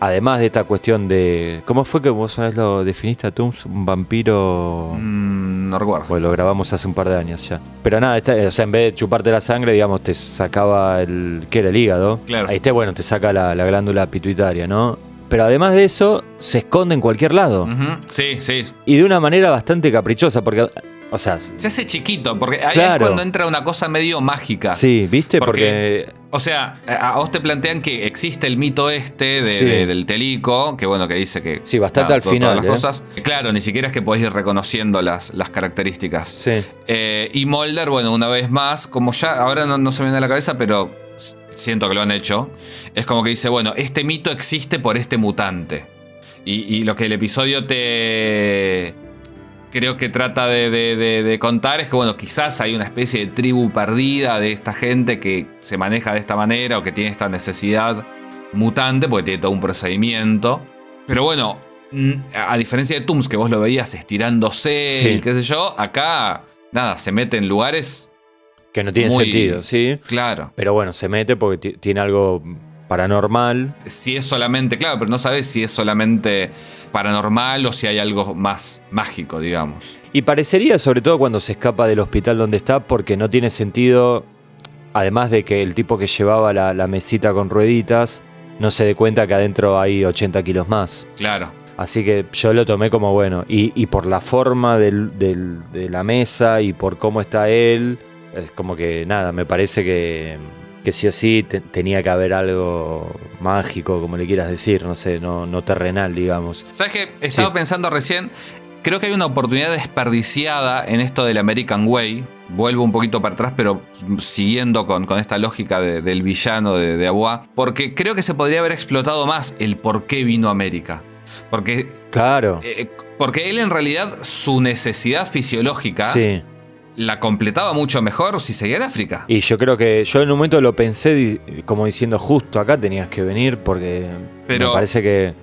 [SPEAKER 3] además de esta cuestión de... ¿Cómo fue que vos una vez lo definiste a Tooms? Un vampiro...
[SPEAKER 4] Mm, no recuerdo.
[SPEAKER 3] Pues lo grabamos hace un par de años ya. Pero nada, esta- o sea, en vez de chuparte la sangre, digamos, te sacaba el. ¿Qué era el hígado?
[SPEAKER 4] Claro.
[SPEAKER 3] Ahí está, bueno, te saca la, la glándula pituitaria, ¿no? Pero además de eso, se esconde en cualquier lado.
[SPEAKER 4] Sí, sí.
[SPEAKER 3] Y de una manera bastante caprichosa, porque. O sea,
[SPEAKER 4] Se hace chiquito, porque ahí
[SPEAKER 3] Claro.
[SPEAKER 4] es cuando entra una cosa medio mágica.
[SPEAKER 3] sí, ¿viste?
[SPEAKER 4] Porque-
[SPEAKER 3] Porque.
[SPEAKER 4] O sea, a vos te plantean que existe el mito este de-
[SPEAKER 3] Sí.
[SPEAKER 4] de- del telico, que bueno, que dice que.
[SPEAKER 3] Sí, bastante al final,
[SPEAKER 4] Todas
[SPEAKER 3] ¿eh?
[SPEAKER 4] las cosas. Claro, ni siquiera es que podés ir reconociendo las, las características.
[SPEAKER 3] Sí.
[SPEAKER 4] Eh, y Mulder, bueno, una vez más, como ya ahora no, no se me viene a la cabeza, pero siento que lo han hecho. Es como que dice, bueno, este mito existe por este mutante. Y, y lo que el episodio te. Creo que trata de, de- de- de contar es que, bueno, quizás hay una especie de tribu perdida de esta gente que se maneja de esta manera o que tiene esta necesidad mutante, porque tiene todo un procedimiento. Pero bueno, a diferencia de Tooms, que vos lo veías estirándose
[SPEAKER 3] Sí.
[SPEAKER 4] y qué sé yo, acá, nada, se mete en lugares.
[SPEAKER 3] Que no tiene
[SPEAKER 4] Muy-
[SPEAKER 3] sentido, sí.
[SPEAKER 4] Claro.
[SPEAKER 3] Pero bueno, se mete porque ti- tiene algo paranormal.
[SPEAKER 4] Si es solamente, claro, pero no sabes si es solamente paranormal o si hay algo más mágico, digamos.
[SPEAKER 3] Y parecería, sobre todo cuando se escapa del hospital donde está, porque no tiene sentido, además de que el tipo que llevaba la, la mesita con rueditas no se dé cuenta que adentro hay 80 kilos más.
[SPEAKER 4] Claro.
[SPEAKER 3] Así que yo lo tomé como bueno. Y, y por la forma del- del- de la mesa y por cómo está él, es como que nada, me parece que, que sí o sí te- tenía que haber algo mágico, como le quieras decir, no sé, no, no terrenal, digamos.
[SPEAKER 4] ¿Sabes qué? Estaba
[SPEAKER 3] Sí.
[SPEAKER 4] pensando recién. Creo que hay una oportunidad desperdiciada en esto del American Way. Vuelvo un poquito para atrás, pero siguiendo con, con esta lógica de- del villano de, de Agua. Porque creo que se podría haber explotado más el por qué vino a América. Porque,
[SPEAKER 3] Claro.
[SPEAKER 4] eh, porque él en realidad, su necesidad fisiológica
[SPEAKER 3] Sí.
[SPEAKER 4] La completaba mucho mejor si seguía en África.
[SPEAKER 3] Y yo creo que yo en un momento lo pensé como diciendo justo acá tenías que venir porque
[SPEAKER 4] Pero-
[SPEAKER 3] me parece que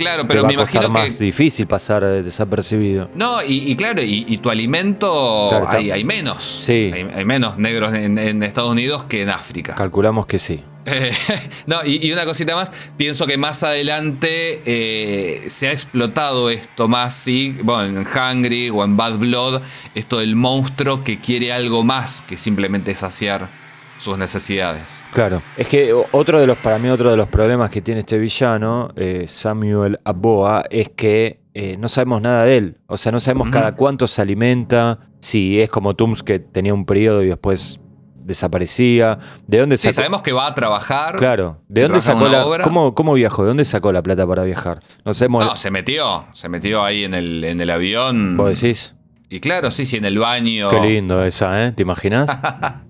[SPEAKER 4] Claro,
[SPEAKER 3] te
[SPEAKER 4] pero
[SPEAKER 3] va
[SPEAKER 4] me
[SPEAKER 3] a
[SPEAKER 4] imagino
[SPEAKER 3] más
[SPEAKER 4] que.
[SPEAKER 3] difícil pasar eh, desapercibido.
[SPEAKER 4] No, y, y claro, y, y tu alimento
[SPEAKER 3] Claro,
[SPEAKER 4] hay, hay menos.
[SPEAKER 3] Sí.
[SPEAKER 4] Hay, hay menos negros en, en Estados Unidos que en África.
[SPEAKER 3] Calculamos que sí.
[SPEAKER 4] Eh, no, y, y una cosita más, pienso que más adelante eh, se ha explotado esto más, sí, bueno, en Hungry o en Bad Blood, esto del monstruo que quiere algo más que simplemente saciar sus necesidades.
[SPEAKER 3] Claro. Es que otro de los, para mí, otro de los problemas que tiene este villano, eh, Samuel Aboa, es que eh, no sabemos nada de él. O sea, no sabemos cada cuánto se alimenta, si es como Tooms que tenía un periodo y después desaparecía. ¿De dónde
[SPEAKER 4] Sí, sabemos que va a trabajar.
[SPEAKER 3] Claro. ¿De dónde sacó la
[SPEAKER 4] obra.
[SPEAKER 3] ¿cómo, ¿Cómo viajó? ¿De dónde sacó la plata para viajar? No sabemos.
[SPEAKER 4] No, se metió, se metió ahí en el, en el avión.
[SPEAKER 3] ¿Vos decís?
[SPEAKER 4] Y claro, sí, sí, en el baño.
[SPEAKER 3] Qué lindo esa, ¿eh? ¿Te imaginas?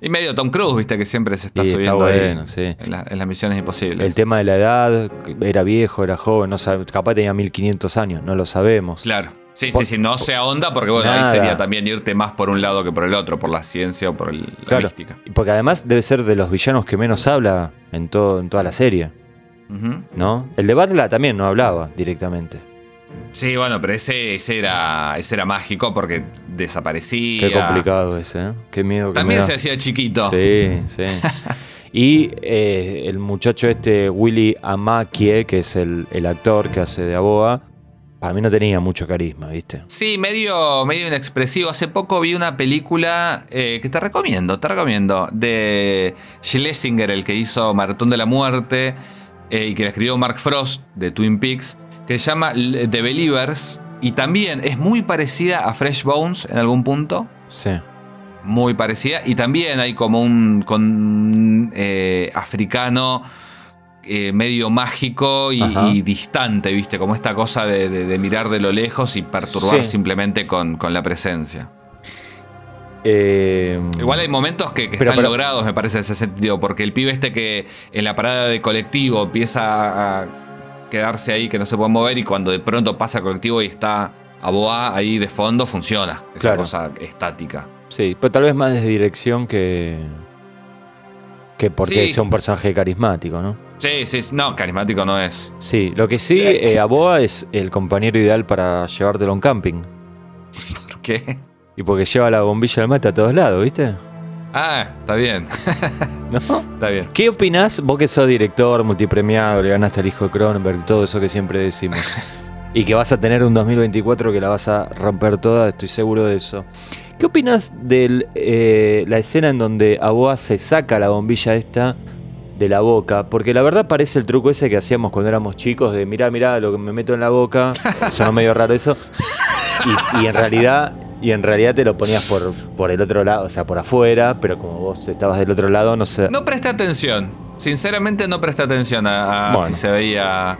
[SPEAKER 4] Y medio Tom Cruise, viste, que siempre se está
[SPEAKER 3] está
[SPEAKER 4] subiendo ahí
[SPEAKER 3] bueno, sí.
[SPEAKER 4] en, la- en las misiones imposibles.
[SPEAKER 3] El tema de la edad, era viejo, era joven, no sabe- capaz tenía 1500 años, no lo sabemos.
[SPEAKER 4] Claro. Sí,
[SPEAKER 3] Por-
[SPEAKER 4] sí, sí, no se ahonda porque bueno,
[SPEAKER 3] Nada.
[SPEAKER 4] ahí sería también irte más por un lado que por el otro, por la ciencia o por el- la
[SPEAKER 3] Claro.
[SPEAKER 4] mística.
[SPEAKER 3] Y Porque además debe ser de los villanos que menos habla en, todo, en toda la serie. ¿no? El de Batla también no hablaba directamente.
[SPEAKER 4] Sí, bueno, pero ese, ese era ese era mágico porque desaparecía.
[SPEAKER 3] Qué complicado ese, ¿eh? Qué miedo que
[SPEAKER 4] También
[SPEAKER 3] me
[SPEAKER 4] se hacía chiquito.
[SPEAKER 3] Sí, sí. Y eh, el muchacho este, Willy Amakie, que es el, el actor que hace de Aboa, para mí no tenía mucho carisma, ¿viste?
[SPEAKER 4] Sí, medio, medio inexpresivo. Hace poco vi una película eh, que te recomiendo, te recomiendo, de Schlesinger, el que hizo Maratón de la Muerte eh, y que la escribió Mark Frost de Twin Peaks, que se llama The Believers y también es muy parecida a Fresh Bones en algún punto.
[SPEAKER 3] Sí.
[SPEAKER 4] muy parecida. Y también hay como un con eh, africano eh, medio mágico y, distante, ¿viste? Como esta cosa de, de- de mirar de lo lejos y perturbar
[SPEAKER 3] Sí.
[SPEAKER 4] simplemente con, con la presencia.
[SPEAKER 3] Eh,
[SPEAKER 4] Igual hay momentos que, que
[SPEAKER 3] Pero-
[SPEAKER 4] están
[SPEAKER 3] pero-
[SPEAKER 4] logrados, me parece, en ese sentido, porque el pibe este que en la parada de colectivo empieza a quedarse ahí, que no se puede mover, y cuando de pronto pasa colectivo y está a Boa ahí de fondo, funciona. Esa
[SPEAKER 3] Claro.
[SPEAKER 4] cosa estática.
[SPEAKER 3] Sí, pero tal vez más desde dirección que. que porque
[SPEAKER 4] Sí.
[SPEAKER 3] sea un personaje carismático, ¿no?
[SPEAKER 4] Sí, sí, no, carismático no es.
[SPEAKER 3] Sí, lo que sí,
[SPEAKER 4] Sí.
[SPEAKER 3] eh, Aboa es el compañero ideal para llevártelo a un camping.
[SPEAKER 4] ¿Por qué?
[SPEAKER 3] Y porque lleva la bombilla del mate a todos lados, ¿viste?
[SPEAKER 4] Ah, está bien,
[SPEAKER 3] ¿No?
[SPEAKER 4] está bien.
[SPEAKER 3] ¿Qué opinás, vos que sos director, multipremiado, le ganaste al hijo de Cronenberg, todo eso que siempre decimos? y que vas a tener un 2024 que la vas a romper toda, estoy seguro de eso. ¿Qué opinas de la escena en donde Aboa se saca la bombilla esta de la boca? Porque la verdad parece el truco ese que hacíamos cuando éramos chicos de mirá, mirá lo que me meto en la boca. Sonó medio raro eso. Y, y en realidad... Y en realidad te lo ponías por, por el otro lado, o sea, por afuera, pero como vos estabas del otro lado, no sé.
[SPEAKER 4] No presté atención. Sinceramente no presté atención a, a
[SPEAKER 3] Bueno.
[SPEAKER 4] si se veía...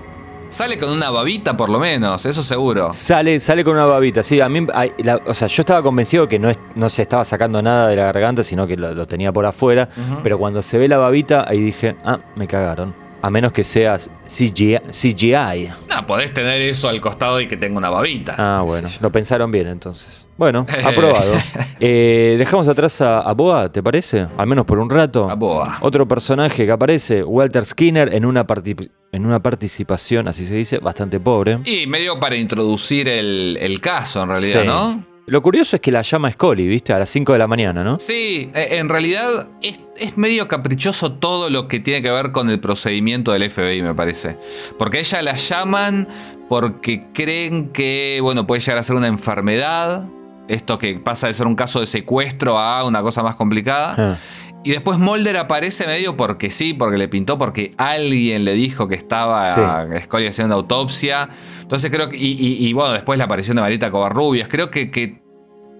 [SPEAKER 4] Sale con una babita por lo menos, eso seguro.
[SPEAKER 3] Sale, sale con una babita, sí. A mí, la- o sea, yo estaba convencido que no, es- no se estaba sacando nada de la garganta, sino que lo, lo tenía por afuera. Pero cuando se ve la babita, ahí dije, ah, me cagaron. A menos que seas CGI. CGI.
[SPEAKER 4] No, podés tener eso al costado y que tenga una babita.
[SPEAKER 3] Ah, bueno, lo pensaron bien entonces. Bueno, aprobado. Eh, dejamos atrás a, a Boa, ¿te parece? Al menos por un rato.
[SPEAKER 4] A boa.
[SPEAKER 3] Otro personaje que aparece, Walter Skinner, en una, parti- en una participación, así se dice, bastante pobre.
[SPEAKER 4] Y medio para introducir el, el caso, en realidad,
[SPEAKER 3] Sí.
[SPEAKER 4] ¿no?
[SPEAKER 3] Lo curioso es que la llama Scully, ¿viste? A las 5 de la mañana, ¿no?
[SPEAKER 4] Sí, eh, en realidad es, es medio caprichoso todo lo que tiene que ver con el procedimiento del FBI, me parece. Porque a ella la llaman porque creen que, bueno, puede llegar a ser una enfermedad. Esto que pasa de ser un caso de secuestro a una cosa más complicada.
[SPEAKER 3] Ah.
[SPEAKER 4] Y después Mulder aparece medio porque sí, porque le pintó, porque alguien le dijo que estaba
[SPEAKER 3] Sí.
[SPEAKER 4] Scully haciendo autopsia. Entonces creo que. Y, y- y, bueno, después la aparición de Marita Covarrubias. Creo que, que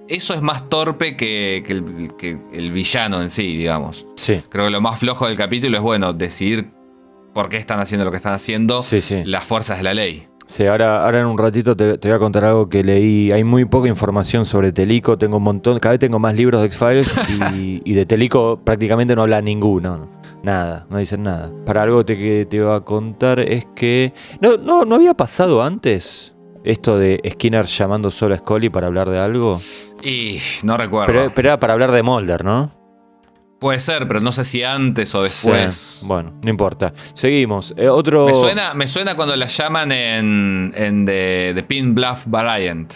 [SPEAKER 4] eso es más torpe que, que el, que el villano en sí, digamos.
[SPEAKER 3] Sí.
[SPEAKER 4] Creo que lo más flojo del capítulo es, bueno, decidir por qué están haciendo lo que están haciendo
[SPEAKER 3] Sí, sí.
[SPEAKER 4] las fuerzas de la ley.
[SPEAKER 3] Sí, ahora, ahora en un ratito te, te voy a contar algo que leí. Hay muy poca información sobre Telico. Tengo un montón, cada vez tengo más libros de X-Files y, y de Telico prácticamente no habla ninguno. Nada, no dicen nada. Para algo te, que te iba a contar es que. No, no, no había pasado antes esto de Skinner llamando solo a Scully para hablar de algo.
[SPEAKER 4] Y no recuerdo.
[SPEAKER 3] Pero, pero era para hablar de Mulder, ¿no?
[SPEAKER 4] Puede ser, pero no sé si antes o después.
[SPEAKER 3] Sí, Bueno, no importa. Seguimos. Eh, otro.
[SPEAKER 4] Me suena, me suena cuando la llaman en, en The, The Pin Bluff Variant.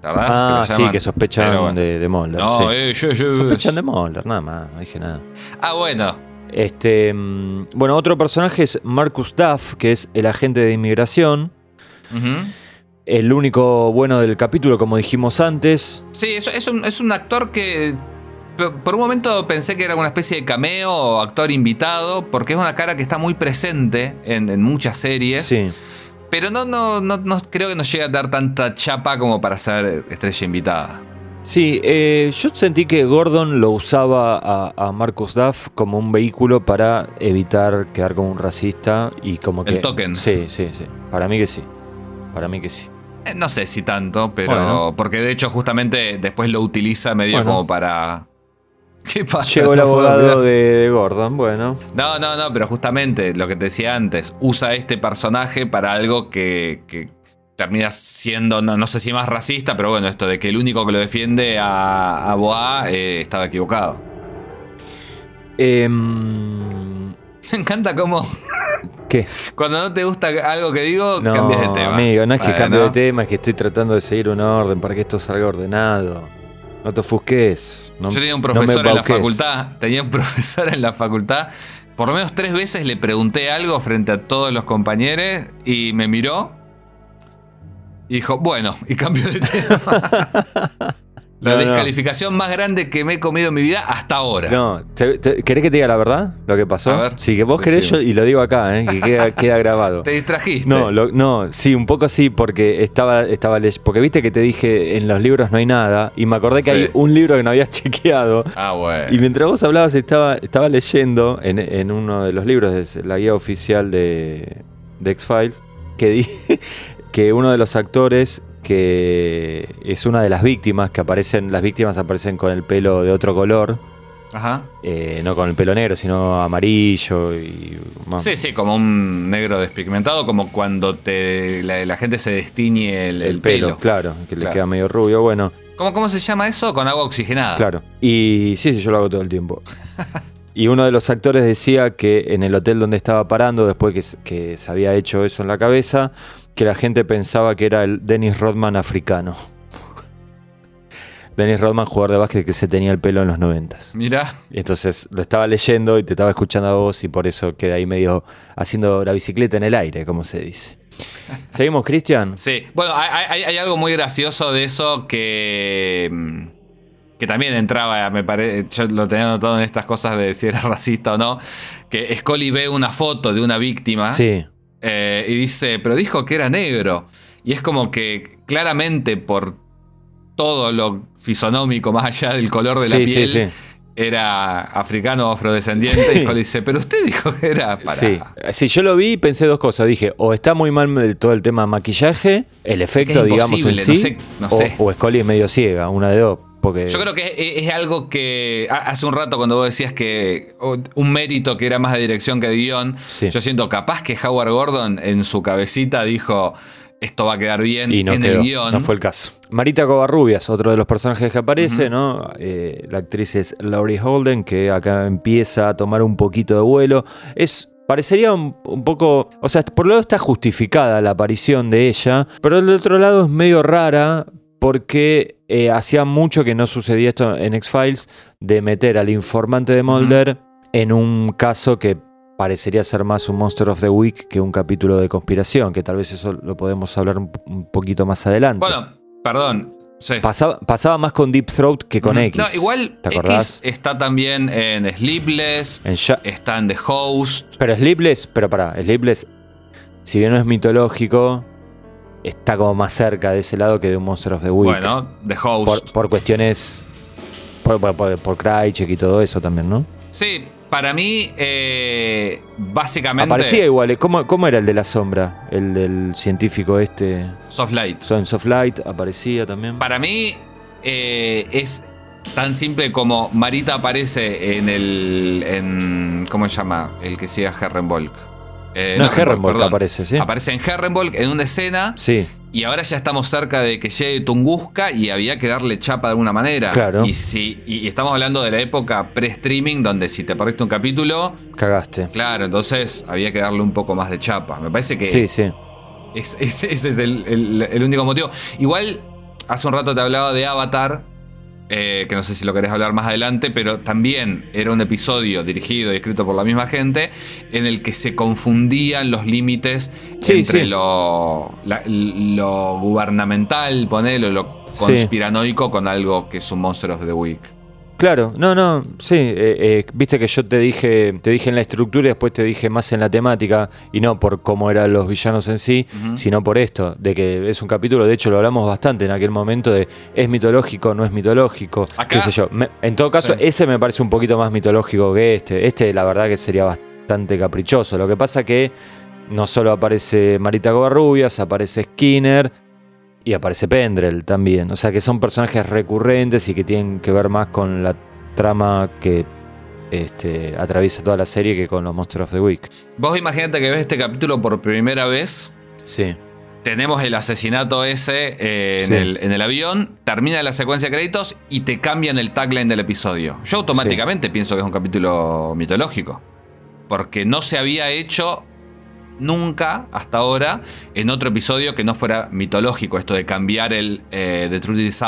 [SPEAKER 4] ¿La verdad?
[SPEAKER 3] Ah, sí, que sospechan
[SPEAKER 4] bueno.
[SPEAKER 3] de, de Mulder.
[SPEAKER 4] No,
[SPEAKER 3] sí.
[SPEAKER 4] eh, yo- yo-
[SPEAKER 3] Sospechan de Mulder, nada más, no dije nada.
[SPEAKER 4] Ah, bueno.
[SPEAKER 3] Este, mm, bueno, otro personaje es Marcus Duff, que es el agente de inmigración. El único bueno del capítulo, como dijimos antes.
[SPEAKER 4] Sí, es, es un, es un actor que. Por un momento pensé que era una especie de cameo o actor invitado, porque es una cara que está muy presente en, en muchas series.
[SPEAKER 3] Sí.
[SPEAKER 4] Pero no, no, no, no creo que nos llegue a dar tanta chapa como para ser estrella invitada.
[SPEAKER 3] Sí, eh, yo sentí que Gordon lo usaba a, a Marcus Duff como un vehículo para evitar quedar como un racista y como que.
[SPEAKER 4] El token.
[SPEAKER 3] Sí, sí, sí. Para mí que sí. Para mí que sí.
[SPEAKER 4] Eh, No sé si tanto, pero.
[SPEAKER 3] Bueno.
[SPEAKER 4] Porque de hecho, justamente después lo utiliza medio
[SPEAKER 3] Bueno.
[SPEAKER 4] como para. ¿Qué pasa?
[SPEAKER 3] Llegó el abogado de, Gordon, bueno.
[SPEAKER 4] No, no, no, pero justamente lo que te decía antes, usa este personaje para algo que, que termina siendo, no, no sé si más racista, pero bueno, esto de que el único que lo defiende a, a Boa eh, estaba equivocado.
[SPEAKER 3] Em,
[SPEAKER 4] Me encanta cómo
[SPEAKER 3] ¿Qué?
[SPEAKER 4] cuando no te gusta algo que digo,
[SPEAKER 3] No,
[SPEAKER 4] cambias de tema.
[SPEAKER 3] amigo, no es que
[SPEAKER 4] Bueno,
[SPEAKER 3] cambie de tema, es que estoy tratando de seguir un orden para que esto salga ordenado. No te ofusques. No,
[SPEAKER 4] Yo tenía un
[SPEAKER 3] no
[SPEAKER 4] profesor en la facultad, tenía un profesor en la facultad, por lo menos tres veces le pregunté algo frente a todos los compañeros y me miró y dijo, bueno, y cambió de tema. La
[SPEAKER 3] No, no.
[SPEAKER 4] descalificación más grande que me he comido en mi vida hasta ahora.
[SPEAKER 3] No, ¿te- te- ¿querés que te diga la verdad? Lo que pasó.
[SPEAKER 4] A ver,
[SPEAKER 3] sí, que vos querés yo y lo digo acá, ¿eh? que queda, queda grabado.
[SPEAKER 4] Te distrajiste.
[SPEAKER 3] No, lo- no, sí, un poco sí, porque estaba, estaba leyendo. Porque viste que te dije en los libros no hay nada. Y me acordé que
[SPEAKER 4] Sí.
[SPEAKER 3] hay un libro que no habías chequeado.
[SPEAKER 4] Ah, bueno.
[SPEAKER 3] Y mientras vos hablabas, estaba, estaba leyendo en, en uno de los libros, es la guía oficial de, de X-Files, que, di- que uno de los actores que es una de las víctimas, que aparecen, las víctimas aparecen con el pelo de otro color,
[SPEAKER 4] Ajá.
[SPEAKER 3] eh, no con el pelo negro, sino amarillo y más.
[SPEAKER 4] Sí, sí, como un negro despigmentado, como cuando te, la, la gente se destiñe el,
[SPEAKER 3] el,
[SPEAKER 4] el
[SPEAKER 3] pelo,
[SPEAKER 4] pelo.
[SPEAKER 3] claro, que le queda medio rubio, bueno,
[SPEAKER 4] ¿Cómo, ¿Cómo se llama eso? Con agua oxigenada.
[SPEAKER 3] claro. Y sí, sí, yo lo hago todo el tiempo. Y uno de los actores decía que en el hotel donde estaba parando, después que se había hecho eso en la cabeza, que la gente pensaba que era el Dennis Rodman africano. Dennis Rodman, jugador de básquet que se tenía el pelo en los noventas.
[SPEAKER 4] Mira.
[SPEAKER 3] Y entonces lo estaba leyendo y te estaba escuchando a vos y por eso queda ahí medio haciendo la bicicleta en el aire, como se dice. ¿Seguimos, Cristian?
[SPEAKER 4] Sí. Bueno, hay, hay- hay algo muy gracioso de eso que. mm, Que también entraba, me parece. Yo lo tenía anotado en estas cosas de si era racista o no. Que Scully ve una foto de una víctima.
[SPEAKER 3] Sí,
[SPEAKER 4] eh, y dice, pero dijo que era negro. Y es como que claramente por todo lo fisonómico, más allá del color de la
[SPEAKER 3] sí,
[SPEAKER 4] piel,
[SPEAKER 3] sí.
[SPEAKER 4] era africano o afrodescendiente. Y Scully dice, pero usted dijo que era para.
[SPEAKER 3] Sí. Yo lo vi y pensé dos cosas. Dije, o está muy mal todo el tema maquillaje, el efecto, digamos, en sí.
[SPEAKER 4] no sé, no
[SPEAKER 3] o,
[SPEAKER 4] sé.
[SPEAKER 3] o Scully es medio ciega, una de dos. Porque
[SPEAKER 4] Yo creo que es, es algo que ha- hace un rato cuando vos decías que un mérito que era más de dirección que de guion,
[SPEAKER 3] Sí.
[SPEAKER 4] yo siento capaz que Howard Gordon en su cabecita dijo, esto va a quedar bien
[SPEAKER 3] y no,
[SPEAKER 4] en
[SPEAKER 3] quedó,
[SPEAKER 4] el guion.
[SPEAKER 3] no fue el caso. Marita Covarrubias, otro de los personajes que aparece, ¿no? Eh, la actriz es Laurie Holden, que acá empieza a tomar un poquito de vuelo. Es. Parecería un, un poco. O sea, por un lado está justificada la aparición de ella, pero del otro lado es medio rara porque eh, hacía mucho que no sucedía esto en X-Files de meter al informante de Mulder en un caso que parecería ser más un Monster of the Week que un capítulo de conspiración, que tal vez eso lo podemos hablar un, un poquito más adelante.
[SPEAKER 4] Bueno, perdón. sí.
[SPEAKER 3] pasaba, pasaba más con Deep Throat que con. X.
[SPEAKER 4] No, igual
[SPEAKER 3] ¿Te
[SPEAKER 4] X
[SPEAKER 3] acordás?
[SPEAKER 4] está también en Sleepless,
[SPEAKER 3] En
[SPEAKER 4] está en The Host.
[SPEAKER 3] Pero Sleepless, pero pará, Sleepless, si bien no es mitológico, está como más cerca de ese lado que de un Monster of the Week.
[SPEAKER 4] Bueno, The Host.
[SPEAKER 3] por, por cuestiones. Por, por, y todo eso también, ¿no?
[SPEAKER 4] Sí, para mí, eh, básicamente.
[SPEAKER 3] Aparecía igual. ¿eh? ¿Cómo, ¿Cómo era el de la sombra? El del científico este.
[SPEAKER 4] Soft Light.
[SPEAKER 3] Sons of Light aparecía también.
[SPEAKER 4] Para mí eh, es tan simple como Marita aparece en el. En, ¿Cómo se llama? El que sigue a Herrenvolk. Eh,
[SPEAKER 3] No, Herrenvolk
[SPEAKER 4] perdón.
[SPEAKER 3] aparece, ¿sí?
[SPEAKER 4] Aparece en Herrenvolk en una escena
[SPEAKER 3] Sí.
[SPEAKER 4] y ahora ya estamos cerca de que llegue Tunguska y había que darle chapa de alguna manera.
[SPEAKER 3] Claro.
[SPEAKER 4] Y, si, y, y estamos hablando de la época pre-streaming donde si te perdiste un capítulo,
[SPEAKER 3] Cagaste.
[SPEAKER 4] claro, entonces había que darle un poco más de chapa. Me parece que
[SPEAKER 3] Sí, sí.
[SPEAKER 4] es- es- ese es el, el- el único motivo. Igual, hace un rato te hablaba de Avatar, eh, que no sé si lo querés hablar más adelante, pero también era un episodio dirigido y escrito por la misma gente, en el que se confundían los límites
[SPEAKER 3] Sí,
[SPEAKER 4] entre
[SPEAKER 3] sí.
[SPEAKER 4] Lo, la- lo gubernamental, ponelo, lo
[SPEAKER 3] Sí.
[SPEAKER 4] conspiranoico con algo que es un Monster of the Week.
[SPEAKER 3] Claro, no, no, sí, eh, eh, viste que yo te dije, te dije en la estructura y después te dije más en la temática, y no por cómo eran los villanos en sí, sino por esto, de que es un capítulo, de hecho lo hablamos bastante en aquel momento de es mitológico, no es mitológico,
[SPEAKER 4] Acá-
[SPEAKER 3] qué sé yo. Me- en todo caso,
[SPEAKER 4] Sí.
[SPEAKER 3] ese me parece un poquito más mitológico que este. Este la verdad que sería bastante caprichoso. Lo que pasa que no solo aparece Marita Covarrubias, aparece Skinner, y aparece Pendrell también. O sea que son personajes recurrentes y que tienen que ver más con la trama que este, atraviesa toda la serie que con los Monsters of the Week.
[SPEAKER 4] Vos imagínate que ves este capítulo por primera vez.
[SPEAKER 3] Sí.
[SPEAKER 4] Tenemos el asesinato ese eh,
[SPEAKER 3] Sí.
[SPEAKER 4] en, el, en el avión, termina la secuencia de créditos y te cambian el tagline del episodio. Yo automáticamente pienso que es un capítulo mitológico. Porque no se había hecho nunca hasta ahora en otro episodio que no fuera mitológico. Esto de cambiar el eh, The Truth is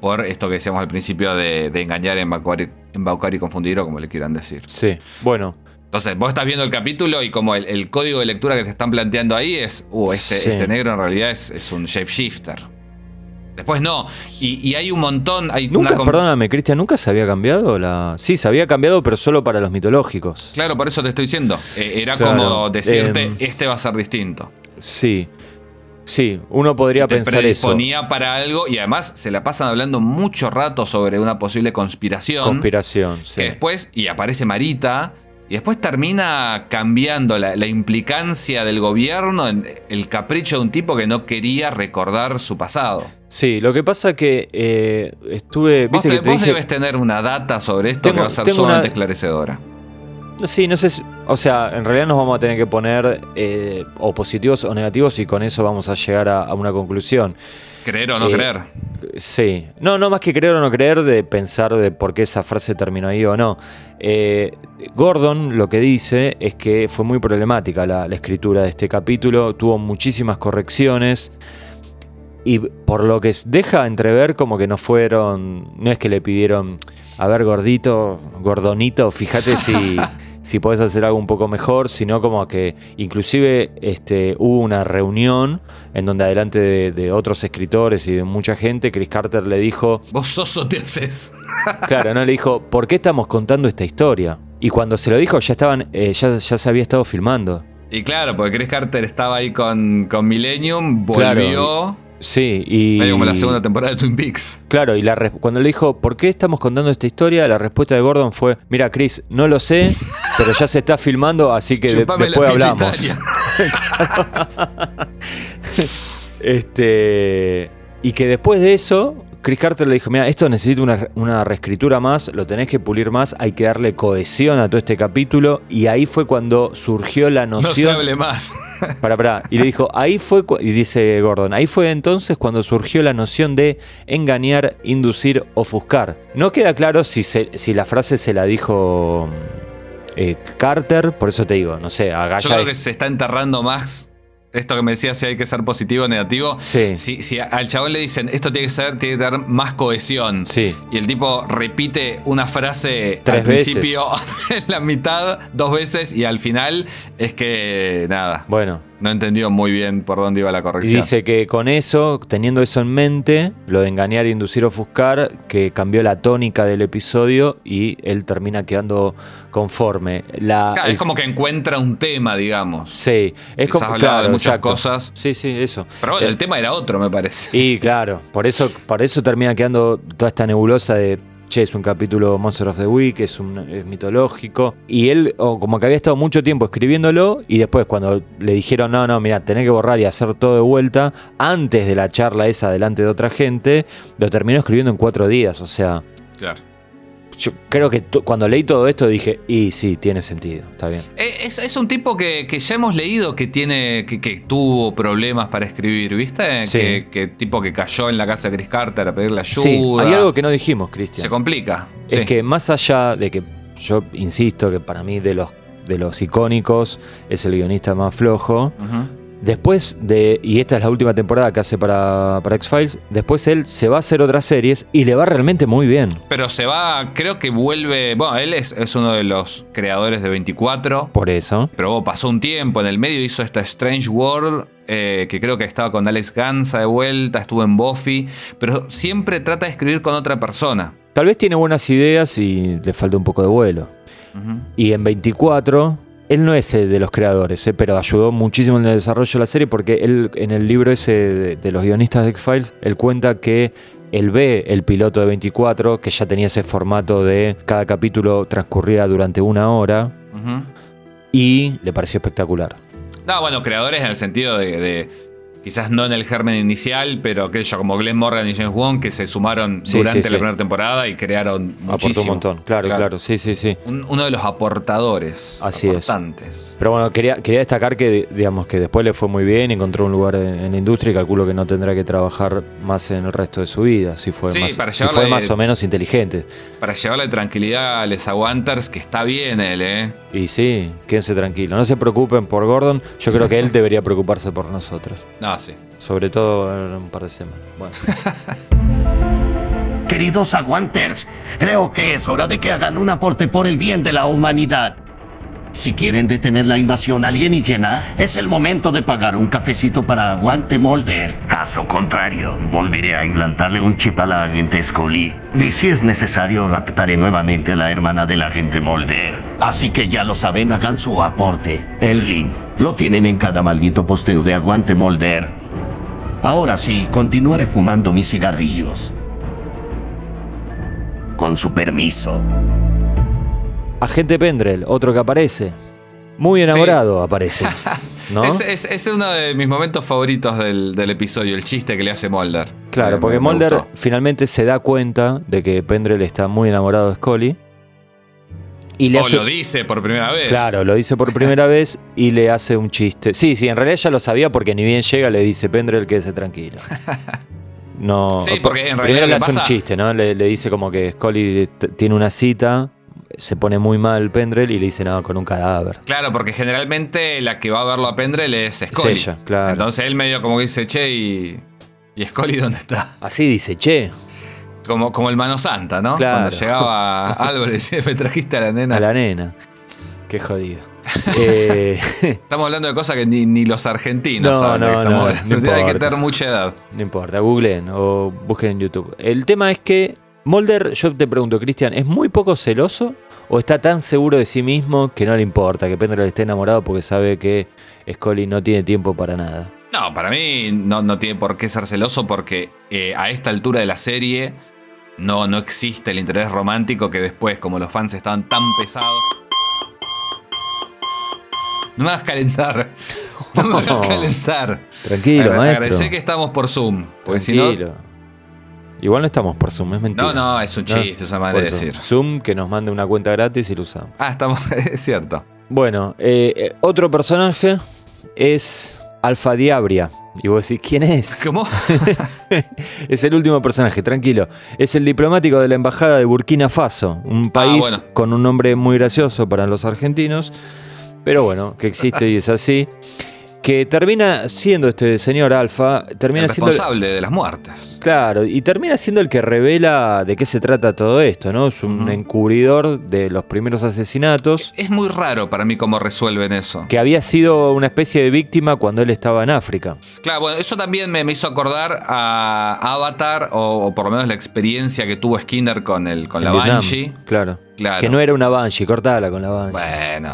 [SPEAKER 4] por esto que decíamos al principio de, de engañar, embaucar y, embaucar y confundir o como le quieran decir.
[SPEAKER 3] Sí. Bueno.
[SPEAKER 4] Entonces, vos estás viendo el capítulo y como el, el código de lectura que te están planteando ahí es, uh, este,
[SPEAKER 3] Sí.
[SPEAKER 4] este negro en realidad es, es un shapeshifter. Después no. Y, y hay un montón. Hay
[SPEAKER 3] Nunca,
[SPEAKER 4] una
[SPEAKER 3] perdóname, Cristian, ¿nunca se había cambiado la...? Sí, se había cambiado, pero solo para los mitológicos.
[SPEAKER 4] Claro, por eso te estoy diciendo. Eh, era
[SPEAKER 3] Claro,
[SPEAKER 4] como decirte,
[SPEAKER 3] em,
[SPEAKER 4] este va a ser distinto.
[SPEAKER 3] Sí. Sí, uno podría
[SPEAKER 4] Te
[SPEAKER 3] pensar eso.
[SPEAKER 4] predisponía para algo y además se la pasan hablando mucho rato sobre una posible conspiración.
[SPEAKER 3] Conspiración, sí.
[SPEAKER 4] que después, y aparece Marita, y después termina cambiando la, la implicancia del gobierno en el capricho de un tipo que no quería recordar su pasado.
[SPEAKER 3] Sí, lo que pasa que eh, estuve...
[SPEAKER 4] Vos,
[SPEAKER 3] Viste
[SPEAKER 4] te-
[SPEAKER 3] que te
[SPEAKER 4] vos
[SPEAKER 3] dije-
[SPEAKER 4] debes tener una data sobre esto
[SPEAKER 3] Tengo-
[SPEAKER 4] que va a ser sumamente
[SPEAKER 3] una-
[SPEAKER 4] esclarecedora.
[SPEAKER 3] No, Sí, no sé, si- o sea, en realidad nos vamos a tener que poner eh, o positivos o negativos y con eso vamos a llegar a, a una conclusión.
[SPEAKER 4] Creer o no
[SPEAKER 3] Eh,
[SPEAKER 4] creer.
[SPEAKER 3] Sí, no, no más que creer o no creer de pensar de por qué esa frase terminó ahí o no. Eh, Gordon lo que dice es que fue muy problemática la, la escritura de este capítulo, tuvo muchísimas correcciones y por lo que deja entrever como que no fueron, no es que le pidieron, a ver gordito, gordonito, fíjate si, si podés hacer algo un poco mejor, sino como que inclusive este, hubo una reunión en donde adelante de, de otros escritores y de mucha gente, Chris Carter le dijo,
[SPEAKER 4] Vos sos o te haces.
[SPEAKER 3] claro, no le dijo, ¿por qué estamos contando esta historia? Y cuando se lo dijo ya estaban, eh, ya, ya se había estado filmando.
[SPEAKER 4] Y claro, porque Chris Carter estaba ahí con, con Millennium,
[SPEAKER 3] Claro. Sí, y...
[SPEAKER 4] Medio como la segunda temporada de Twin Peaks.
[SPEAKER 3] Claro, y la cuando le dijo, ¿por qué estamos contando esta historia? La respuesta de Gordon fue, mira, Chris, no lo sé, pero ya se está filmando, así que de- después hablamos. este, y que después de eso, Chris Carter le dijo, mira, esto necesita una, una reescritura más, lo tenés que pulir más, hay que darle cohesión a todo este capítulo, y ahí fue cuando surgió la
[SPEAKER 4] No se
[SPEAKER 3] noción...
[SPEAKER 4] hable más.
[SPEAKER 3] Para, para. Y le dijo, ahí fue, y dice Gordon, ahí fue entonces cuando surgió la noción de engañar, inducir, ofuscar. No queda claro si, se- si la frase se la dijo eh, Carter, por eso te digo, no sé, a
[SPEAKER 4] Yo creo que se está enterrando más esto que me decías si hay que ser positivo o negativo.
[SPEAKER 3] Sí.
[SPEAKER 4] Si, si al chabón le dicen esto tiene que ser, tiene que tener más cohesión.
[SPEAKER 3] Sí.
[SPEAKER 4] Y el tipo repite una frase
[SPEAKER 3] Tres
[SPEAKER 4] al
[SPEAKER 3] veces.
[SPEAKER 4] principio, en la mitad, dos veces, y al final es que nada.
[SPEAKER 3] Bueno,
[SPEAKER 4] No entendió muy bien por dónde iba la
[SPEAKER 3] y
[SPEAKER 4] corrección.
[SPEAKER 3] dice que con eso, teniendo eso en mente, lo de engañar, inducir, ofuscar, que cambió la tónica del episodio y él termina quedando conforme. La,
[SPEAKER 4] Claro, es como que encuentra un tema, digamos.
[SPEAKER 3] Sí, es
[SPEAKER 4] Quizás
[SPEAKER 3] como
[SPEAKER 4] hablaba
[SPEAKER 3] claro,
[SPEAKER 4] de muchas
[SPEAKER 3] exacto.
[SPEAKER 4] cosas.
[SPEAKER 3] Sí, sí, eso.
[SPEAKER 4] Pero bueno,
[SPEAKER 3] Eh,
[SPEAKER 4] el tema era otro, me parece.
[SPEAKER 3] Y claro, por eso, por eso termina quedando toda esta nebulosa de che, es un capítulo Monster of the Week, es un mitológico. Y él, o como que había estado mucho tiempo escribiéndolo, y después cuando le dijeron, no, no, mira, tenés que borrar y hacer todo de vuelta, antes de la charla esa delante de otra gente, lo terminó escribiendo en cuatro días. O sea,
[SPEAKER 4] Claro.
[SPEAKER 3] Yo creo que cuando leí todo esto dije, y sí, tiene sentido, está bien.
[SPEAKER 4] Eh, Es, es un tipo que, que ya hemos leído que tiene que, que tuvo problemas para escribir, ¿viste?
[SPEAKER 3] Sí.
[SPEAKER 4] Que, que tipo que cayó en la casa de Chris Carter a pedirle ayuda.
[SPEAKER 3] Sí, hay algo que no dijimos, Cristian.
[SPEAKER 4] se complica.
[SPEAKER 3] Es
[SPEAKER 4] Sí.
[SPEAKER 3] que más allá de que yo insisto que para mí de los, de los icónicos es el guionista más flojo,
[SPEAKER 4] Ujú.
[SPEAKER 3] Después de, y esta es la última temporada que hace para, para X-Files, después él se va a hacer otras series y le va realmente muy bien.
[SPEAKER 4] Pero se va, creo que vuelve. Bueno, él es, es uno de los creadores de 24.
[SPEAKER 3] Por eso.
[SPEAKER 4] Pero bueno, pasó un tiempo en el medio, hizo esta Strange World, eh, que creo que estaba con Alex Gansa de vuelta, estuvo en Buffy, pero siempre trata de escribir con otra persona.
[SPEAKER 3] Tal vez tiene buenas ideas y le falta un poco de vuelo. Y en 24, él no es el de los creadores, eh, pero ayudó muchísimo en el desarrollo de la serie porque él en el libro ese de, de los guionistas de X-Files, él cuenta que él ve el piloto de 24, que ya tenía ese formato de cada capítulo transcurría durante una hora, y le pareció espectacular.
[SPEAKER 4] No, bueno, creadores en el sentido de, de- quizás no en el germen inicial, pero que yo como Glenn Morgan y James Wong que se sumaron
[SPEAKER 3] Sí,
[SPEAKER 4] durante
[SPEAKER 3] sí,
[SPEAKER 4] la
[SPEAKER 3] sí.
[SPEAKER 4] primera temporada y crearon
[SPEAKER 3] Aportó
[SPEAKER 4] muchísimo.
[SPEAKER 3] un montón, claro, claro, sí, sí, sí.
[SPEAKER 4] Un- uno de los aportadores.
[SPEAKER 3] Así es.
[SPEAKER 4] aportantes.
[SPEAKER 3] Pero bueno, quería, quería destacar que, digamos, que después le fue muy bien, encontró un lugar en, en la industria y calculo que no tendrá que trabajar más en el resto de su vida, si fue,
[SPEAKER 4] Sí,
[SPEAKER 3] más,
[SPEAKER 4] para
[SPEAKER 3] si fue más o menos inteligente.
[SPEAKER 4] Para llevarle tranquilidad a Les Aguanters, que está bien él, ¿eh?
[SPEAKER 3] Y sí, quédense tranquilos, no se preocupen por Gordon, yo creo que él debería preocuparse por nosotros,
[SPEAKER 4] No,
[SPEAKER 3] sobre todo en un par de semanas. Bueno,
[SPEAKER 5] Queridos aguanters, creo que es hora de que hagan un aporte por el bien de la humanidad. Si quieren detener la invasión alienígena, es el momento de pagar un cafecito para Aguante Molder. Caso contrario, volveré a implantarle un chip a la agente Scully. Y si es necesario, raptaré nuevamente a la hermana del agente Molder. Así que ya lo saben, hagan su aporte. El link lo tienen en cada maldito posteo de Aguante Molder. Ahora sí, continuaré fumando mis cigarrillos. Con su permiso.
[SPEAKER 3] Agente Pendrell, otro que aparece. Muy enamorado aparece. ¿no?
[SPEAKER 4] Es, es- es uno de mis momentos favoritos del, del episodio, el chiste que le hace Mulder.
[SPEAKER 3] Claro,
[SPEAKER 4] Me-
[SPEAKER 3] porque
[SPEAKER 4] me
[SPEAKER 3] Mulder
[SPEAKER 4] gustó.
[SPEAKER 3] finalmente se da cuenta de que Pendrell está muy enamorado de Scully. Y le
[SPEAKER 4] O
[SPEAKER 3] hace,
[SPEAKER 4] lo dice por primera vez.
[SPEAKER 3] Claro, lo dice por primera vez y le hace un chiste. Sí, sí, en realidad ya lo sabía porque ni bien llega le dice Pendrell quédese tranquilo. No,
[SPEAKER 4] Sí, porque en realidad
[SPEAKER 3] primero le hace un chiste, ¿no? Le, le dice como que Scully tiene una cita, se pone muy mal Pendrell y le dice no, con un cadáver.
[SPEAKER 4] Claro, porque generalmente la que va a verlo a Pendrell es Scully.
[SPEAKER 3] ella, claro.
[SPEAKER 4] Entonces él medio como que dice, che, y. ¿Y Scully dónde está?
[SPEAKER 3] Así dice, che,
[SPEAKER 4] Como, como el mano santa, ¿no?
[SPEAKER 3] Claro.
[SPEAKER 4] Cuando llegaba Álvaro y decía, me trajiste a la nena.
[SPEAKER 3] a la nena. Qué jodido. Eh,
[SPEAKER 4] Estamos hablando de cosas que ni, ni los argentinos
[SPEAKER 3] No,
[SPEAKER 4] saben
[SPEAKER 3] no, no, no
[SPEAKER 4] Tiene que tener mucha edad.
[SPEAKER 3] No importa, googleen o busquen en YouTube. El tema es que Mulder, yo te pregunto, Cristian, ¿es muy poco celoso o está tan seguro de sí mismo que no le importa que Pendrell esté enamorado porque sabe que Scully no tiene tiempo para nada?
[SPEAKER 4] No, para mí no, no tiene por qué ser celoso porque eh, a esta altura de la serie no, no existe el interés romántico que después, como los fans estaban tan pesados. No me hagas calentar. No me hagas calentar.
[SPEAKER 3] Tranquilo,
[SPEAKER 4] Agra-
[SPEAKER 3] maestro.
[SPEAKER 4] Agradecé que estamos por Zoom. Porque si no.
[SPEAKER 3] Tranquilo. Igual no estamos por Zoom, es mentira.
[SPEAKER 4] No, no, es un chiste, esa manera de decir.
[SPEAKER 3] Zoom que nos mande una cuenta gratis y lo usamos.
[SPEAKER 4] Ah, estamos. Es cierto.
[SPEAKER 3] Bueno, eh, eh, otro personaje es Alfa Diabria. Y vos decís, ¿quién es?
[SPEAKER 4] ¿Cómo?
[SPEAKER 3] es el último personaje, tranquilo. Es el diplomático de la embajada de Burkina Faso, un país
[SPEAKER 4] bueno.
[SPEAKER 3] con un nombre muy gracioso para los argentinos, pero bueno, que existe y es así. Que termina siendo este señor Alfa, termina
[SPEAKER 4] El
[SPEAKER 3] siendo.
[SPEAKER 4] responsable de las muertes.
[SPEAKER 3] Claro, y termina siendo el que revela de qué se trata todo esto, ¿no? Es un encubridor de los primeros asesinatos,
[SPEAKER 4] Es muy raro para mí cómo resuelven eso.
[SPEAKER 3] que había sido una especie de víctima cuando él estaba en África.
[SPEAKER 4] Claro, bueno, eso también me, me hizo acordar a Avatar, o, o por lo menos la experiencia que tuvo Skinner con, el, con
[SPEAKER 3] en
[SPEAKER 4] la
[SPEAKER 3] Vietnam,
[SPEAKER 4] Banshee.
[SPEAKER 3] Claro.
[SPEAKER 4] Claro.
[SPEAKER 3] Que no era una Banshee, cortala con la Banshee.
[SPEAKER 4] Bueno,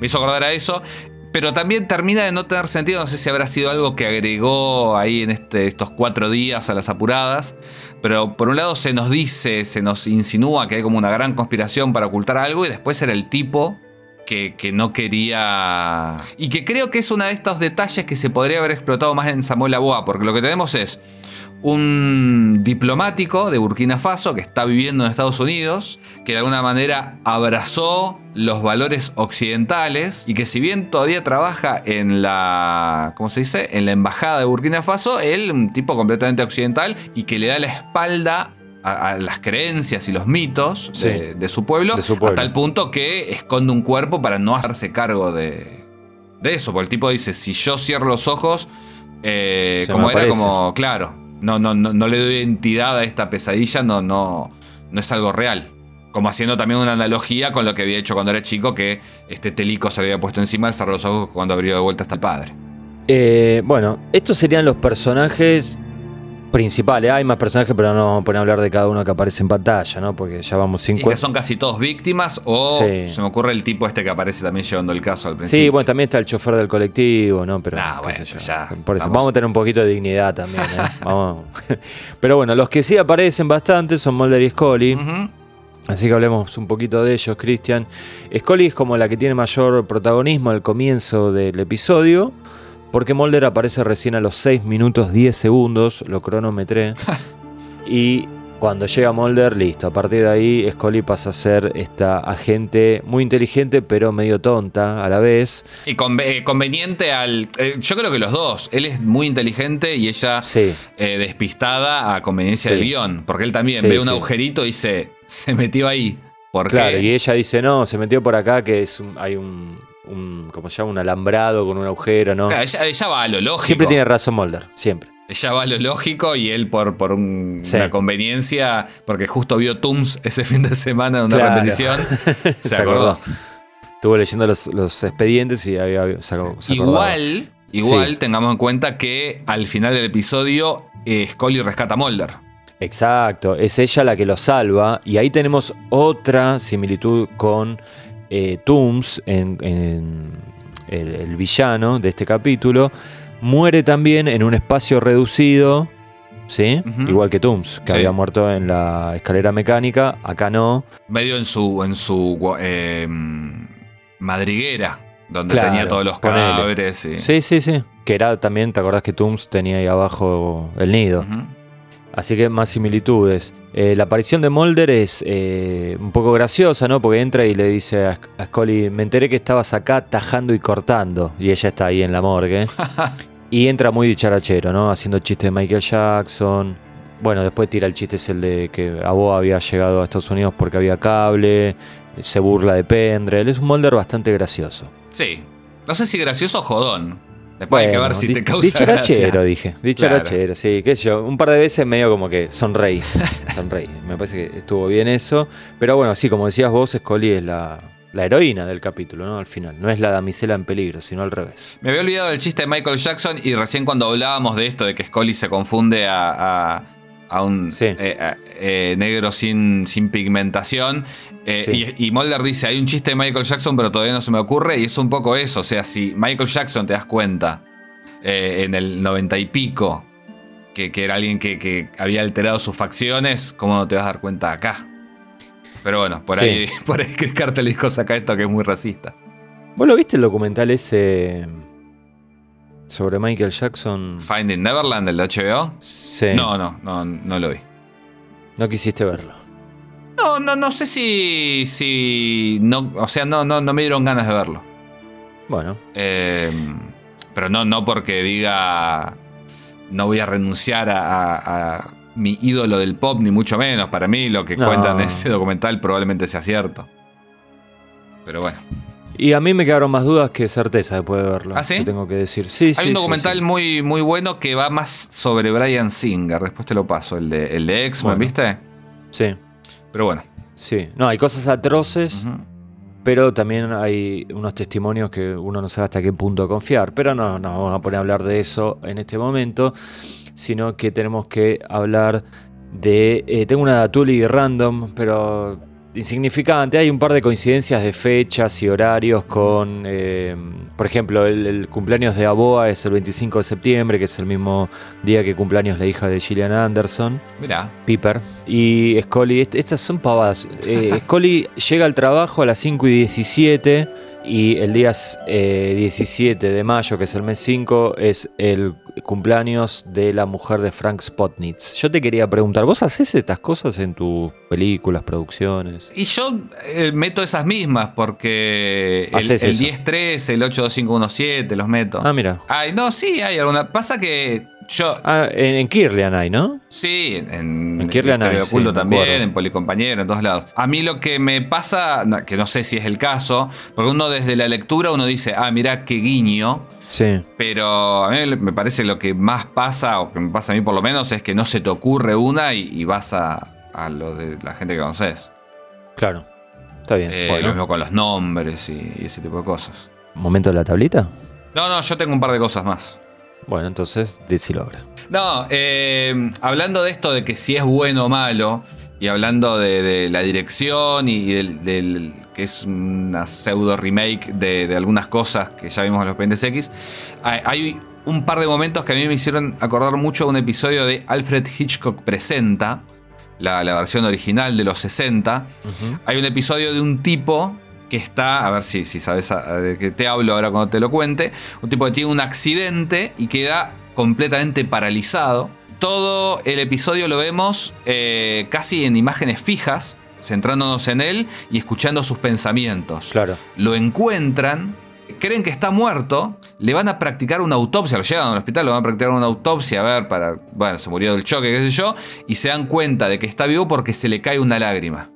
[SPEAKER 4] me hizo acordar a eso. Pero también termina de no tener sentido. No sé si habrá sido algo que agregó ahí en este, estos cuatro días a las apuradas. Pero por un lado se nos dice, se nos insinúa que hay como una gran conspiración para ocultar algo. Y después era el tipo que, que no quería. Y que creo que es uno de estos detalles que se podría haber explotado más en Samuel Aboa. Porque lo que tenemos es un diplomático de Burkina Faso que está viviendo en Estados Unidos, que de alguna manera abrazó los valores occidentales y que si bien todavía trabaja en la, ¿cómo se dice? En la embajada de Burkina Faso, él un tipo completamente occidental y que le da la espalda a, a las creencias y los mitos
[SPEAKER 3] Sí.
[SPEAKER 4] de, de su pueblo,
[SPEAKER 3] De su pueblo.
[SPEAKER 4] a tal punto que esconde un cuerpo para no hacerse cargo de, de eso, porque el tipo dice, si yo cierro los ojos, eh, como era como, claro, no, no, no, no le doy identidad a esta pesadilla, no, no, no es algo real. Como haciendo también una analogía con lo que había hecho cuando era chico, que este telico se había puesto encima al cerrar los ojos cuando abrió de vuelta hasta el padre.
[SPEAKER 3] Eh, bueno, estos serían los personajes principales. Hay más personajes, pero no vamos a poner a hablar de cada uno que aparece en pantalla, ¿no? Porque ya vamos
[SPEAKER 4] Y que
[SPEAKER 3] 50.
[SPEAKER 4] son casi todos víctimas, o
[SPEAKER 3] Sí.
[SPEAKER 4] se me ocurre el tipo este que aparece también llevando el caso al principio.
[SPEAKER 3] Sí, bueno, también está el chofer del colectivo, ¿no? Pero,
[SPEAKER 4] Ah, bueno, ya,
[SPEAKER 3] Por eso,
[SPEAKER 4] vamos.
[SPEAKER 3] vamos. a tener un poquito de dignidad también, ¿eh? Vamos. Pero bueno, los que sí aparecen bastante son Mulder y Scully. Así que hablemos un poquito de ellos, Cristian. Scully es como la que tiene mayor protagonismo al comienzo del episodio, porque Mulder aparece recién a los 6 minutos 10 segundos, lo cronometré. y cuando llega Mulder, listo. A partir de ahí, Scully pasa a ser esta agente muy inteligente, pero medio tonta a la vez.
[SPEAKER 4] Y eh, conveniente al. eh, yo creo que los dos. Él es muy inteligente y ella
[SPEAKER 3] Sí.
[SPEAKER 4] eh, despistada a conveniencia
[SPEAKER 3] Sí.
[SPEAKER 4] del guion. Porque él también
[SPEAKER 3] Sí,
[SPEAKER 4] ve un agujerito y se, se metió ahí. ¿Por
[SPEAKER 3] Claro, y ella dice, no, se metió por acá, que es un- hay un, un, ¿cómo se llama? Un alambrado con un agujero, ¿no?
[SPEAKER 4] Claro, ella, ella va a lo lógico.
[SPEAKER 3] Siempre tiene razón Mulder, siempre.
[SPEAKER 4] Ella va a lo lógico y él por, por un-
[SPEAKER 3] Sí.
[SPEAKER 4] una conveniencia, porque justo vio Tooms ese fin de semana en una
[SPEAKER 3] Claro.
[SPEAKER 4] repetición, se,
[SPEAKER 3] Se
[SPEAKER 4] acordó.
[SPEAKER 3] acordó. Estuvo leyendo los, los expedientes y había se acordaba.
[SPEAKER 4] Igual, igual
[SPEAKER 3] Sí.
[SPEAKER 4] tengamos en cuenta que al final del episodio eh, Scully rescata a Mulder.
[SPEAKER 3] Exacto, es ella la que lo salva. Y ahí tenemos otra similitud con eh, Tooms, en, en el, el villano de este capítulo. Muere también en un espacio reducido, ¿sí? Igual que Tooms, que
[SPEAKER 4] Sí.
[SPEAKER 3] había muerto en la escalera mecánica. Acá no.
[SPEAKER 4] Medio en su, en su eh, madriguera, donde
[SPEAKER 3] Claro,
[SPEAKER 4] tenía todos los cadáveres. y-
[SPEAKER 3] Sí, sí, sí. Que era también, ¿te acordás que Tooms tenía ahí abajo el nido?
[SPEAKER 4] Ujú.
[SPEAKER 3] Así que más similitudes. Eh, la aparición de Mulder es eh, un poco graciosa, ¿no? Porque entra y le dice a, a Scully, me enteré que estabas acá tajando y cortando. Y ella está ahí en la morgue. y entra muy dicharachero, ¿no? Haciendo chistes de Michael Jackson. Bueno, después tira el chiste es el de que Abo había llegado a Estados Unidos porque había cable. Se burla de Pendrell. Es un Mulder bastante gracioso.
[SPEAKER 4] Sí. No sé si gracioso o jodón. Después hay que ver si te causa
[SPEAKER 3] Dicharachero,
[SPEAKER 4] gracia.
[SPEAKER 3] dije. Dicharachero, sí, qué sé yo. Un par de veces medio como que sonreí. sonreí. Me parece que estuvo bien eso. Pero bueno, sí, como decías vos, Scully es la, la heroína del capítulo, ¿no? Al final. No es la damisela en peligro, sino al revés.
[SPEAKER 4] Me había olvidado del chiste de Michael Jackson y recién cuando hablábamos de esto, de que Scully se confunde a, a- a un
[SPEAKER 3] Sí.
[SPEAKER 4] eh, a- eh, negro sin, sin pigmentación. eh,
[SPEAKER 3] Sí.
[SPEAKER 4] y, y Mulder dice, hay un chiste de Michael Jackson, pero todavía no se me ocurre. Y es un poco eso. O sea, si Michael Jackson te das cuenta eh, en el noventa y pico que, que era alguien que, que había alterado sus facciones, ¿cómo no te vas a dar cuenta acá? Pero bueno, por
[SPEAKER 3] Sí.
[SPEAKER 4] ahí, por ahí Chris Carter dijo saca esto que es muy racista.
[SPEAKER 3] ¿Vos lo viste el documental ese sobre Michael Jackson?
[SPEAKER 4] Finding Neverland, el de HBO.
[SPEAKER 3] Sí.
[SPEAKER 4] No, no, no, no lo vi.
[SPEAKER 3] No quisiste verlo.
[SPEAKER 4] No, no, no sé si. si. No, o sea, no, no, no me dieron ganas de verlo.
[SPEAKER 3] Bueno,
[SPEAKER 4] Eh, pero no, no porque diga. No voy a renunciar a, a- a mi ídolo del pop, ni mucho menos. Para mí, lo que
[SPEAKER 3] No.
[SPEAKER 4] cuentan en ese documental probablemente sea cierto. Pero bueno.
[SPEAKER 3] Y a mí me quedaron más dudas que certeza después de verlo.
[SPEAKER 4] ¿Ah, sí?
[SPEAKER 3] te tengo que decir. Sí, sí.
[SPEAKER 4] Hay un documental
[SPEAKER 3] sí.
[SPEAKER 4] Muy, muy bueno que va más sobre Brian Singer. Después te lo paso. El de, el de X-Men,
[SPEAKER 3] Bueno.
[SPEAKER 4] ¿viste?
[SPEAKER 3] Sí,
[SPEAKER 4] Pero bueno.
[SPEAKER 3] sí. No, hay cosas atroces. Pero también hay unos testimonios que uno no sabe hasta qué punto confiar. Pero no nos vamos a poner a hablar de eso en este momento, sino que tenemos que hablar de... eh, tengo una datuli random, pero insignificante. Hay un par de coincidencias de fechas y horarios con... eh, por ejemplo, el, el cumpleaños de Aboa es el 25 de septiembre, que es el mismo día que cumpleaños la hija de Gillian Anderson.
[SPEAKER 4] Mirá.
[SPEAKER 3] Piper y Scully. est- Estas son pavadas. Eh, Scully llega al trabajo a las 5 y 17 y el día eh, 17 de mayo, que es el mes 5, es el cumpleaños de la mujer de Frank Spotnitz. Yo te quería preguntar, ¿vos haces estas cosas en tus películas, producciones?
[SPEAKER 4] Y yo eh, meto esas mismas porque el, el
[SPEAKER 3] eso.
[SPEAKER 4] 10-3, el 82517 los meto.
[SPEAKER 3] Ah, mira.
[SPEAKER 4] Ay, no, sí, hay alguna. Pasa que yo.
[SPEAKER 3] Ah, en, en Kirlian hay, ¿no?
[SPEAKER 4] Sí, en,
[SPEAKER 3] En Kirlian hay,
[SPEAKER 4] Oculto
[SPEAKER 3] sí,
[SPEAKER 4] también, en Policompañero, en todos lados. A mí lo que me pasa, que no sé si es el caso, porque uno desde la lectura uno dice, ah, mirá qué guiño.
[SPEAKER 3] Sí.
[SPEAKER 4] Pero a mí me parece lo que más pasa, o que me pasa a mí por lo menos, es que no se te ocurre una y, y vas a, a lo de la gente que conoces.
[SPEAKER 3] Claro. Está bien.
[SPEAKER 4] Eh,
[SPEAKER 3] Bueno.
[SPEAKER 4] Lo mismo con los nombres y, y ese tipo de cosas.
[SPEAKER 3] ¿Momento de la tablita?
[SPEAKER 4] No, no, yo tengo un par de cosas más.
[SPEAKER 3] Bueno, entonces decilo ahora.
[SPEAKER 4] No, eh, hablando de esto de que si es bueno o malo, y hablando de, de la dirección y del, del- que es una pseudo remake de, de algunas cosas que ya vimos en los Pendes X, hay, hay un par de momentos que a mí me hicieron acordar mucho a un episodio de Alfred Hitchcock Presenta, la, la versión original de los 60. Hay un episodio de un tipo que está, a ver si, si sabes a- de qué te hablo ahora cuando te lo cuente, un tipo que tiene un accidente y queda completamente paralizado. Todo el episodio lo vemos eh, casi en imágenes fijas, centrándonos en él y escuchando sus pensamientos.
[SPEAKER 3] Claro.
[SPEAKER 4] Lo encuentran, creen que está muerto, le van a practicar una autopsia, lo llevan al hospital, le van a practicar una autopsia, a ver, para, bueno, se murió del choque, qué sé yo, y se dan cuenta de que está vivo porque se le cae una lágrima.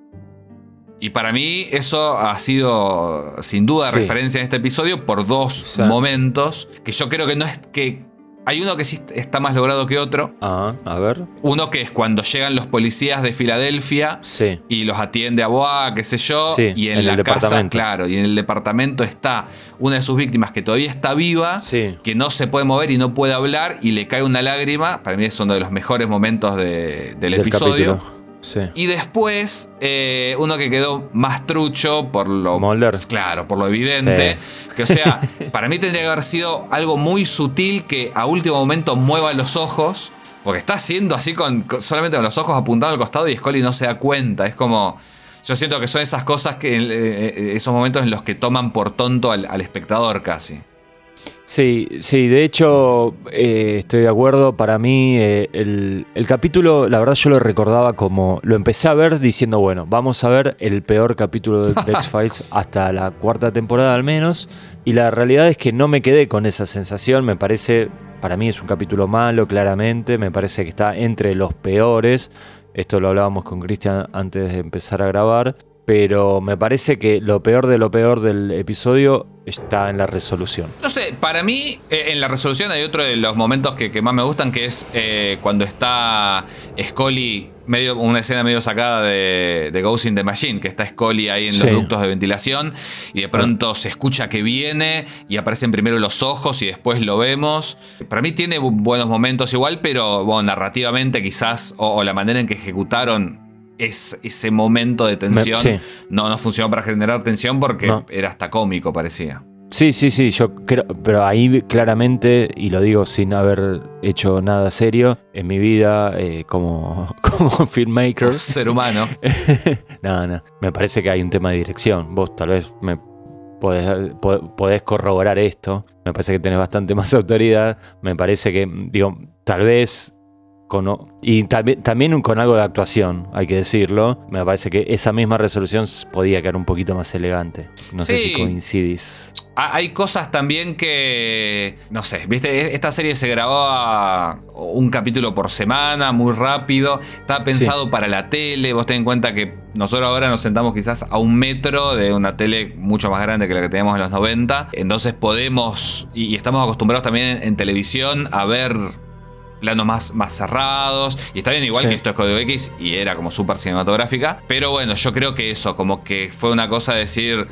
[SPEAKER 4] Y para mí eso ha sido sin duda
[SPEAKER 3] Sí.
[SPEAKER 4] referencia en este episodio por dos momentos que yo creo que no es que Hay uno que sí está más logrado que otro.
[SPEAKER 3] Ah, a ver.
[SPEAKER 4] Uno que es cuando llegan los policías de Filadelfia
[SPEAKER 3] Sí.
[SPEAKER 4] y los atiende a Boa, qué sé yo.
[SPEAKER 3] Sí,
[SPEAKER 4] y en,
[SPEAKER 3] en
[SPEAKER 4] la
[SPEAKER 3] el
[SPEAKER 4] casa, claro, y en el departamento está una de sus víctimas que todavía está viva,
[SPEAKER 3] Sí.
[SPEAKER 4] que no se puede mover y no puede hablar, y le cae una lágrima. Para mí es uno de los mejores momentos de- del,
[SPEAKER 3] Del
[SPEAKER 4] episodio.
[SPEAKER 3] capítulo. Sí.
[SPEAKER 4] Y después, eh, uno que quedó más trucho por lo. Claro, por lo evidente. Que, o sea, para mí tendría que haber sido algo muy sutil que a último momento mueva los ojos. Porque está haciendo así con, solamente con los ojos apuntados al costado y Scully no se da cuenta. Es como. Yo siento que son esas cosas que. eh, eh, esos momentos en los que toman por tonto al, al espectador casi.
[SPEAKER 3] Sí, sí, de hecho eh, estoy de acuerdo. Para mí eh, el, el capítulo, la verdad yo lo recordaba como, lo empecé a ver diciendo, bueno, vamos a ver el peor capítulo de, de X-Files hasta la cuarta temporada al menos. Y la realidad es que no me quedé con esa sensación, me parece, para mí es un capítulo malo, claramente, me parece que está entre los peores. Esto lo hablábamos con Cristian antes de empezar a grabar. Pero me parece que lo peor de lo peor del episodio está en la resolución.
[SPEAKER 4] No sé, para mí, eh, en la resolución hay otro de los momentos que, que más me gustan, que es eh, cuando está Scully, medio, una escena medio sacada de, de Ghost in the Machine, que está Scully ahí en los
[SPEAKER 3] Sí.
[SPEAKER 4] ductos de ventilación, y de pronto se escucha que viene, y aparecen primero los ojos y después lo vemos. Para mí tiene bu- buenos momentos igual, pero bueno, narrativamente quizás, o, o la manera en que ejecutaron es, ese momento de tensión,
[SPEAKER 3] sí.
[SPEAKER 4] no, no funcionó para generar tensión porque
[SPEAKER 3] No.
[SPEAKER 4] era hasta cómico, parecía.
[SPEAKER 3] Sí, sí, sí, yo creo, pero ahí claramente, y lo digo sin haber hecho nada serio en mi vida eh, como, como filmmaker,
[SPEAKER 4] ser humano.
[SPEAKER 3] no, no, me parece que hay un tema de dirección. Vos tal vez me podés, po- podés corroborar esto, me parece que tenés bastante más autoridad, me parece que, digo, tal vez... Con, y también, también con algo de actuación, hay que decirlo. Me parece que esa misma resolución podía quedar un poquito más elegante. No sé si coincidís.
[SPEAKER 4] Hay cosas también que, no sé, viste, esta serie se grababa un capítulo por semana, muy rápido, estaba pensado para la tele, vos ten en cuenta que nosotros ahora nos sentamos quizás a un metro de una tele mucho más grande que la que teníamos en los 90, entonces podemos, y, estamos acostumbrados también en televisión a ver planos más, más cerrados. Y está bien, igual
[SPEAKER 3] Sí.
[SPEAKER 4] que esto es Código X y era como súper cinematográfica. Pero bueno, yo creo que eso, como que fue una cosa de decir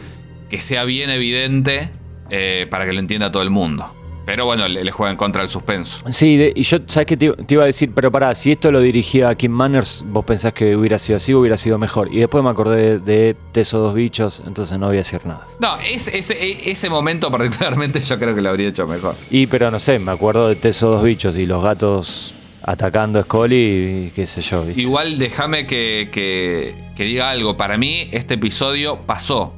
[SPEAKER 4] que sea bien evidente eh, para que lo entienda todo el mundo. Pero bueno, le, le juega en contra el suspenso.
[SPEAKER 3] Sí, de- y yo, ¿sabes qué te, te iba a decir? Pero pará, si esto lo dirigía Kim Manners, vos pensás que hubiera sido así, hubiera sido mejor. Y después me acordé de, de Teso dos bichos, entonces no voy a decir nada.
[SPEAKER 4] No, ese, ese, ese momento particularmente yo creo que lo habría hecho mejor.
[SPEAKER 3] Y pero no sé, me acuerdo de Teso dos bichos y los gatos atacando a Scully y qué sé yo, ¿viste?
[SPEAKER 4] Igual déjame que, que- que diga algo. Para mí, este episodio pasó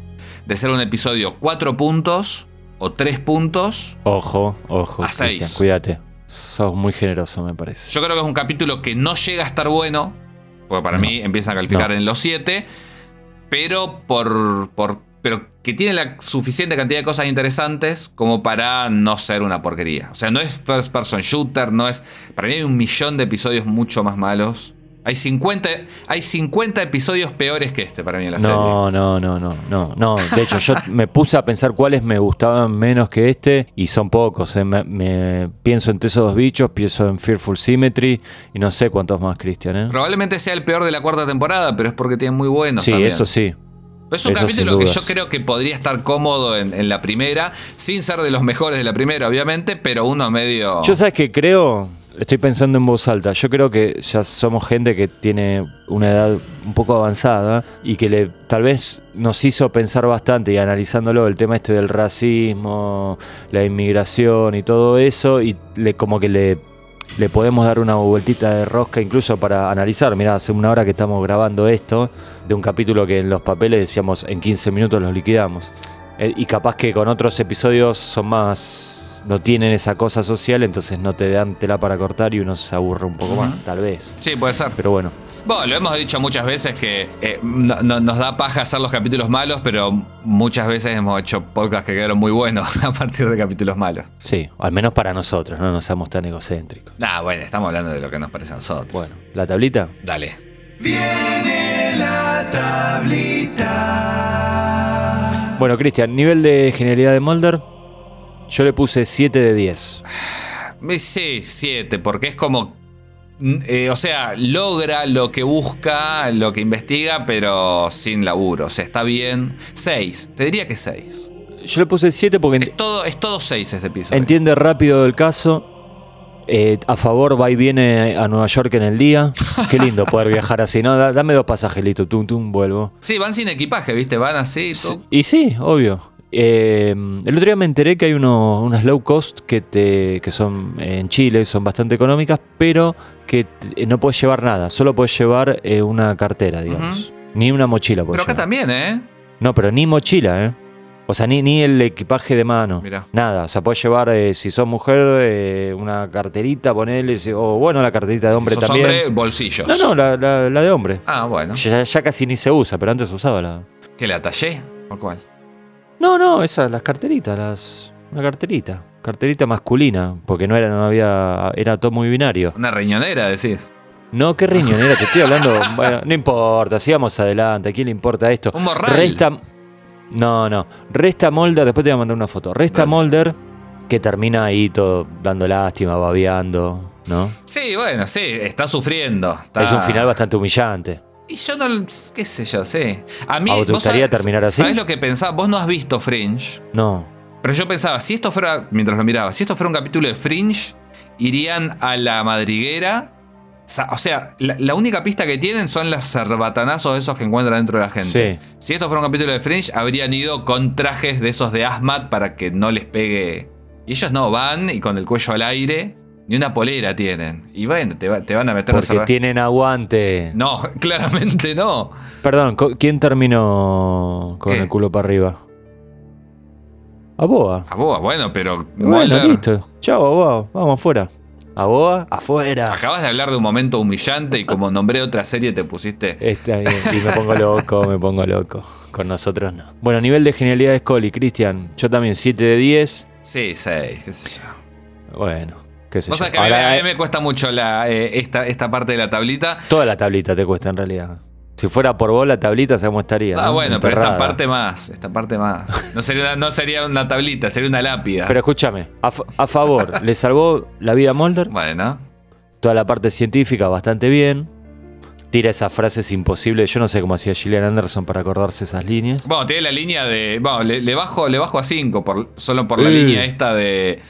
[SPEAKER 4] de ser un episodio 4 puntos o 3 puntos.
[SPEAKER 3] Ojo, ojo.
[SPEAKER 4] A seis.
[SPEAKER 3] Cuídate. Sos muy generoso, me parece.
[SPEAKER 4] Yo creo que es un capítulo que no llega a estar bueno. Porque para
[SPEAKER 3] No.
[SPEAKER 4] mí empieza a calificar
[SPEAKER 3] No.
[SPEAKER 4] en los 7. Pero por, por. Pero que tiene la suficiente cantidad de cosas interesantes como para no ser una porquería. O sea, no es first person shooter, no es. Para mí hay un millón de episodios mucho más malos. Hay 50, hay 50 episodios peores que este para mí en la serie.
[SPEAKER 3] No, no, no, no, no, no. De hecho, yo me puse a pensar cuáles me gustaban menos que este y son pocos. eh. Me, me- pienso en Tesos dos bichos, pienso en Fearful Symmetry y no sé cuántos más, Cristian. ¿eh?
[SPEAKER 4] Probablemente sea el peor de la cuarta temporada, pero es porque tiene muy buenos.
[SPEAKER 3] Sí,
[SPEAKER 4] también.
[SPEAKER 3] eso sí.
[SPEAKER 4] Pero es un
[SPEAKER 3] Eso
[SPEAKER 4] capítulo que yo creo que podría estar cómodo en, en la primera, sin ser de los mejores de la primera, obviamente, pero uno medio.
[SPEAKER 3] Yo sabes que creo, estoy pensando en voz alta, yo creo que ya somos gente que tiene una edad un poco avanzada y que le tal vez nos hizo pensar bastante y analizándolo el tema este del racismo, la inmigración y todo eso y le como que le le podemos dar una vueltita de rosca incluso para analizar. Mirá, hace una hora que estamos grabando esto, de un capítulo que en los papeles decíamos en 15 minutos los liquidamos. Eh, y capaz que con otros episodios son más. No tienen esa cosa social, entonces no te dan tela para cortar y uno se aburre un poco más, tal vez.
[SPEAKER 4] Sí, puede ser.
[SPEAKER 3] Pero bueno.
[SPEAKER 4] Bueno, lo hemos dicho muchas veces que eh, no- no- nos da paja hacer los capítulos malos, pero muchas veces hemos hecho podcasts que quedaron muy buenos a partir de capítulos malos.
[SPEAKER 3] Sí, al menos para nosotros, no nos seamos tan egocéntricos.
[SPEAKER 4] Nah, bueno, estamos hablando de lo que nos parece a nosotros.
[SPEAKER 3] Bueno, ¿la tablita?
[SPEAKER 4] Dale.
[SPEAKER 3] Bueno, Cristian, nivel de genialidad de Mulder, yo le puse 7 de 10.
[SPEAKER 4] Eh, Sí, 7, porque es como. mm, eh, o sea, logra lo que busca, lo que investiga, pero sin laburo. O sea, está bien. 6, te diría que 6.
[SPEAKER 3] Yo le puse 7 porque
[SPEAKER 4] Es todo, es todo 6 este episodio.
[SPEAKER 3] entiende rápido el caso. Eh, a favor va y viene a Nueva York en el día. Qué lindo poder viajar así, ¿no? Da- Dame dos pasajes, listo, tum, tum, vuelvo.
[SPEAKER 4] Sí, van sin equipaje, ¿viste? Van así. todo.
[SPEAKER 3] Y sí, obvio. Eh, el otro día me enteré que hay unos, unas low cost que, te, que son eh, en Chile, son bastante económicas, pero que te- no puedes llevar nada, solo puedes llevar eh, una cartera, digamos. Ni una mochila
[SPEAKER 4] Pero acá
[SPEAKER 3] llevar.
[SPEAKER 4] también, ¿eh?
[SPEAKER 3] No, pero ni mochila, ¿eh? O sea, ni, ni el equipaje de mano.
[SPEAKER 4] Mirá.
[SPEAKER 3] Nada. O sea, puedes llevar, eh, si sos mujer, eh, una carterita, ponele, si- o bueno, la carterita de hombre
[SPEAKER 4] Sos
[SPEAKER 3] también.
[SPEAKER 4] hombre, bolsillos.
[SPEAKER 3] No, no, la, la- la de hombre.
[SPEAKER 4] Ah, bueno.
[SPEAKER 3] Ya, ya casi ni se usa, pero antes usaba la.
[SPEAKER 4] ¿Que la tallé? ¿O cuál?
[SPEAKER 3] No, no, esas, las carteritas, las. Una carterita. Carterita masculina, porque no era, no había. Era todo muy binario.
[SPEAKER 4] Una riñonera, decís.
[SPEAKER 3] No, qué riñonera, te estoy hablando. Bueno, no importa, sigamos adelante. ¿A quién le importa esto?
[SPEAKER 4] Un morral.
[SPEAKER 3] Resta. No, no. Resta Molder, después te voy a mandar una foto. Resta
[SPEAKER 4] Dale.
[SPEAKER 3] Molder, que termina ahí todo dando lástima, babeando, ¿no?
[SPEAKER 4] Sí, bueno, sí, está sufriendo. está-
[SPEAKER 3] Es un final bastante humillante.
[SPEAKER 4] Y yo no. ¿Qué sé yo? Sí. A mí.
[SPEAKER 3] ¿A vos te gustaría
[SPEAKER 4] sabés-
[SPEAKER 3] terminar así?
[SPEAKER 4] ¿Sabés lo que pensaba? Vos no has visto Fringe.
[SPEAKER 3] No.
[SPEAKER 4] Pero yo pensaba, si esto fuera. Mientras lo miraba, si esto fuera un capítulo de Fringe, irían a la madriguera. O sea, la, la única pista que tienen son los cerbatanazos esos que encuentran dentro de la gente.
[SPEAKER 3] Sí.
[SPEAKER 4] Si esto fuera un capítulo de Fringe, habrían ido con trajes de esos de Asmat para que no les pegue. Y ellos no, van y con el cuello al aire, ni una polera tienen. Y bueno, te, va- te van a meter a
[SPEAKER 3] Porque
[SPEAKER 4] cerrar.
[SPEAKER 3] tienen aguante.
[SPEAKER 4] No, claramente no.
[SPEAKER 3] Perdón, ¿quién terminó con
[SPEAKER 4] ¿Qué?
[SPEAKER 3] el culo para arriba? A Boa.
[SPEAKER 4] A vos, bueno, pero.
[SPEAKER 3] Bueno,
[SPEAKER 4] Mulder,
[SPEAKER 3] listo. Chao, Boa. Vamos afuera. A Boa, afuera.
[SPEAKER 4] Acabas de hablar de un momento humillante y como nombré otra serie te pusiste.
[SPEAKER 3] Está bien. Y me pongo loco, me pongo loco. Con nosotros no. Bueno, nivel de genialidad de Scully, Cristian. Yo también 7 de 10.
[SPEAKER 4] Sí, seis, qué sé yo.
[SPEAKER 3] Bueno, qué sé
[SPEAKER 4] Vos
[SPEAKER 3] yo.
[SPEAKER 4] que a mí,
[SPEAKER 3] Ahora,
[SPEAKER 4] a mí me cuesta mucho la, eh, esta, esta parte de la tablita.
[SPEAKER 3] Toda la tablita te cuesta en realidad. Si fuera por vos la tablita, sabemos estaría.
[SPEAKER 4] Ah,
[SPEAKER 3] ¿no?
[SPEAKER 4] bueno, pero esta parte más, esta parte más. No sería una, no sería una tablita, sería una lápida.
[SPEAKER 3] Pero escúchame, a, fa- a favor, le salvó la vida a Mulder.
[SPEAKER 4] bueno,
[SPEAKER 3] Toda la parte científica bastante bien. Tira esas frases imposibles. Yo no sé cómo hacía Gillian Anderson para acordarse esas líneas.
[SPEAKER 4] bueno, tiene la línea de. Bueno, le, le bajo, le bajo a 5 por, solo por la línea esta de.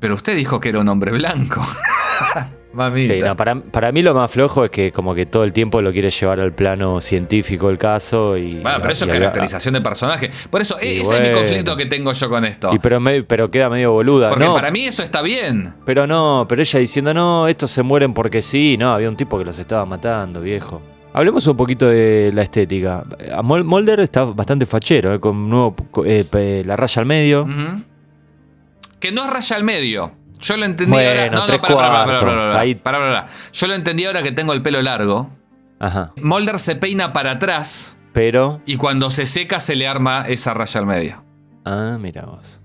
[SPEAKER 4] Pero usted dijo que era un hombre blanco. Mamita.
[SPEAKER 3] Sí, no, para, para mí lo más flojo es que como que todo el tiempo lo quiere llevar al plano científico el caso y...
[SPEAKER 4] Bueno, pero eso
[SPEAKER 3] y
[SPEAKER 4] es caracterización de personaje. Por eso, ese es mi conflicto que tengo yo con esto.
[SPEAKER 3] Y pero, me- pero queda medio boluda.
[SPEAKER 4] Porque
[SPEAKER 3] no,
[SPEAKER 4] para mí eso está bien.
[SPEAKER 3] Pero no, pero ella diciendo, no, estos se mueren porque sí. No, había un tipo que los estaba matando, viejo. Hablemos un poquito de la estética. Mulder está bastante fachero, eh, con un nuevo, eh, la raya al medio.
[SPEAKER 4] Ujú. Que no es raya al medio. Yo lo entendí
[SPEAKER 3] Bueno,
[SPEAKER 4] ahora. No, no, pará, pará, pará, pará, pará,
[SPEAKER 3] Ahí-
[SPEAKER 4] pará, pará. Yo lo entendí ahora que tengo el pelo largo.
[SPEAKER 3] Ajá.
[SPEAKER 4] Mulder se peina para atrás
[SPEAKER 3] Pero.
[SPEAKER 4] y cuando se seca se le arma esa raya al medio.
[SPEAKER 3] Ah, mira vos.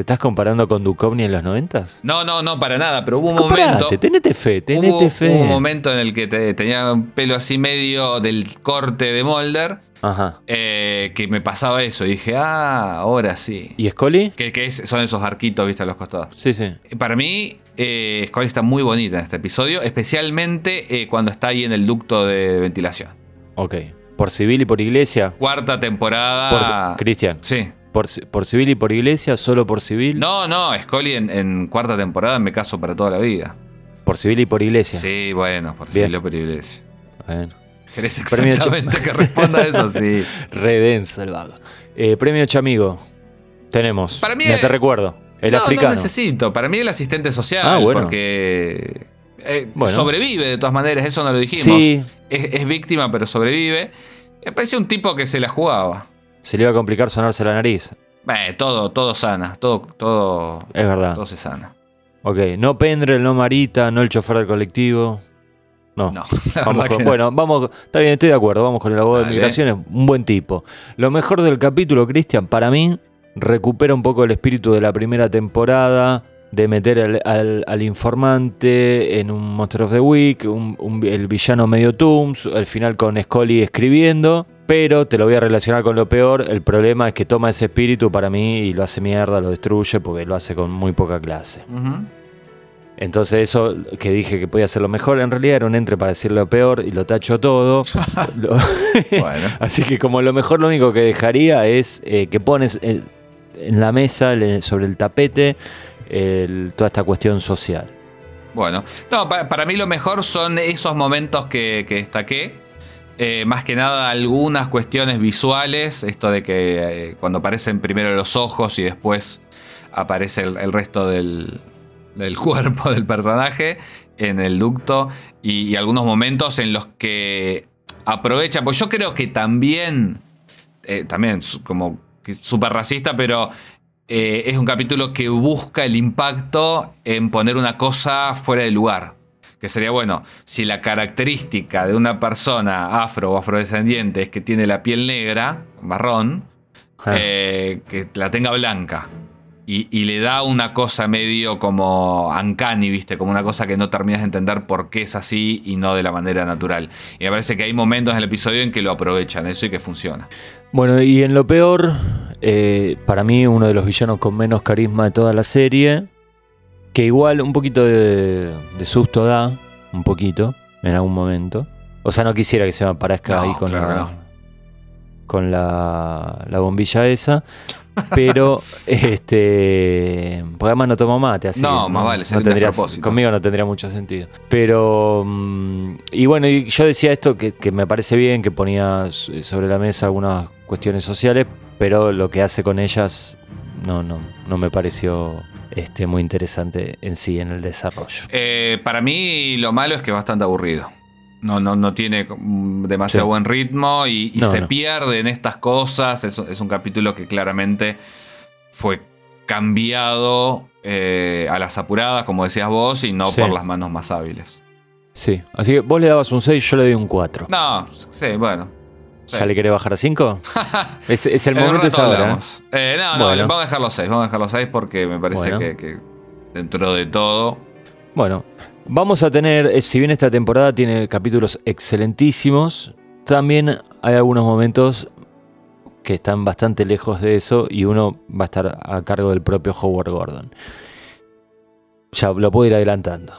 [SPEAKER 3] ¿Te estás comparando con Duchovny en los noventas?
[SPEAKER 4] No, no, no, para nada, pero hubo un momento.
[SPEAKER 3] Comparate, tenete fe, tenete
[SPEAKER 4] Hubo,
[SPEAKER 3] fe.
[SPEAKER 4] hubo un momento en el que te- tenía un pelo así medio del corte de Mulder.
[SPEAKER 3] Ajá.
[SPEAKER 4] eh, que me pasaba eso. Y dije, ah, ahora sí.
[SPEAKER 3] ¿Y Scully?
[SPEAKER 4] Que, que es- son esos arquitos, viste, a los costados.
[SPEAKER 3] Sí, sí.
[SPEAKER 4] Para mí, eh, Scully está muy bonita en este episodio, especialmente eh, cuando está ahí en el ducto de ventilación.
[SPEAKER 3] Ok. ¿Por civil y por iglesia?
[SPEAKER 4] Cuarta
[SPEAKER 3] Por,
[SPEAKER 4] temporada.
[SPEAKER 3] Cristian.
[SPEAKER 4] sí.
[SPEAKER 3] Por, ¿Por civil y por iglesia? ¿Solo por civil?
[SPEAKER 4] No, no, Scully en, en cuarta temporada me caso para toda la vida.
[SPEAKER 3] Por civil y por iglesia.
[SPEAKER 4] Sí, bueno, por
[SPEAKER 3] Bien.
[SPEAKER 4] civil o por iglesia.
[SPEAKER 3] Bueno.
[SPEAKER 4] ¿Querés exactamente que responda a eso? Sí.
[SPEAKER 3] Re denso el vago. Eh, premio Chamigo. Tenemos.
[SPEAKER 4] Para mí es-
[SPEAKER 3] te recuerdo. El
[SPEAKER 4] no,
[SPEAKER 3] africano.
[SPEAKER 4] no necesito. Para mí el asistente social,
[SPEAKER 3] Ah, bueno.
[SPEAKER 4] porque eh,
[SPEAKER 3] Bueno.
[SPEAKER 4] sobrevive de todas maneras, eso no lo dijimos.
[SPEAKER 3] sí,
[SPEAKER 4] Es, es víctima, pero sobrevive. Me parece un tipo que se la jugaba.
[SPEAKER 3] Se le iba a complicar sonarse la nariz.
[SPEAKER 4] Eh, todo, todo sana, todo, todo,
[SPEAKER 3] Es verdad.
[SPEAKER 4] todo se sana.
[SPEAKER 3] Ok. No Pendrel, no Marita, no el chofer del colectivo. No.
[SPEAKER 4] No,
[SPEAKER 3] Vamos con- bueno, vamos. Está bien, estoy de acuerdo. Vamos con el abogado de migraciones. Un buen tipo. Lo mejor del capítulo, Cristian, para mí, recupera un poco el espíritu de la primera temporada. De meter al, al- al informante en un Monster of the Week, un- un- el villano medio Tooms, el final con Scully escribiendo. Pero te lo voy a relacionar con lo peor. El problema es que toma ese espíritu para mí y lo hace mierda, lo destruye porque lo hace con muy poca clase. Entonces eso que dije que podía ser lo mejor, en realidad era un entre para decir lo peor y lo tacho todo. Lo-
[SPEAKER 4] Bueno.
[SPEAKER 3] Así que como lo mejor lo único que dejaría es eh, que pones eh, en la mesa, sobre el tapete, el- toda esta cuestión social.
[SPEAKER 4] Bueno, no, pa- para, mí lo mejor son esos momentos que, que destaqué. Eh, más que nada algunas cuestiones visuales, esto de que eh, cuando aparecen primero los ojos y después aparece el, resto del, cuerpo del personaje en el ducto y, algunos momentos en los que aprovecha, pues yo creo que también, eh, también como súper racista, pero es un capítulo que busca el impacto en poner una cosa fuera de lugar. Que sería bueno, si la característica de una persona afro o afrodescendiente es que tiene la piel negra, marrón, eh, que la tenga blanca. Y, y le da una cosa medio como uncanny, ¿viste? Como una cosa que no terminas de entender por qué es así y no de la manera natural. Y me parece que hay momentos en el episodio en que lo aprovechan eso y que funciona.
[SPEAKER 3] Bueno, y en lo peor, eh, para mí uno de los villanos con menos carisma de toda la serie, que igual un poquito de, de susto da, un poquito, en algún momento. O sea, no quisiera que se me aparezca
[SPEAKER 4] No,
[SPEAKER 3] ahí con
[SPEAKER 4] claro
[SPEAKER 3] la,
[SPEAKER 4] no.
[SPEAKER 3] con la, la bombilla esa. Pero, este. Porque además no tomo mate, así.
[SPEAKER 4] No,
[SPEAKER 3] que
[SPEAKER 4] más vale, un
[SPEAKER 3] tendría-. Conmigo no tendría mucho sentido. Pero. mm, y bueno, yo decía esto que, que me parece bien, que ponía sobre la mesa algunas cuestiones sociales, pero lo que hace con ellas no, no, no me pareció este, muy interesante en sí, en el desarrollo.
[SPEAKER 4] Eh, para mí lo malo es que es bastante aburrido. No, no, no tiene demasiado
[SPEAKER 3] Sí.
[SPEAKER 4] buen ritmo y, y
[SPEAKER 3] No,
[SPEAKER 4] se
[SPEAKER 3] no.
[SPEAKER 4] pierde en estas cosas. Es, es un capítulo que claramente fue cambiado eh, a las apuradas, como decías vos, y no
[SPEAKER 3] Sí.
[SPEAKER 4] por las manos más hábiles.
[SPEAKER 3] Sí, así que vos le dabas un 6, yo le doy un 4.
[SPEAKER 4] No, sí, bueno. Sí.
[SPEAKER 3] ¿Ya le querés bajar a 5? es, es el momento es
[SPEAKER 4] rato
[SPEAKER 3] ahora. ¿eh?
[SPEAKER 4] Eh, no, no,
[SPEAKER 3] Bueno.
[SPEAKER 4] vamos a dejar los seis. Vamos a dejar los seis porque me parece
[SPEAKER 3] Bueno.
[SPEAKER 4] que, que dentro de todo.
[SPEAKER 3] Bueno, vamos a tener, eh, si bien esta temporada tiene capítulos excelentísimos, también hay algunos momentos que están bastante lejos de eso y uno va a estar a cargo del propio Howard Gordon. Ya lo puedo ir adelantando.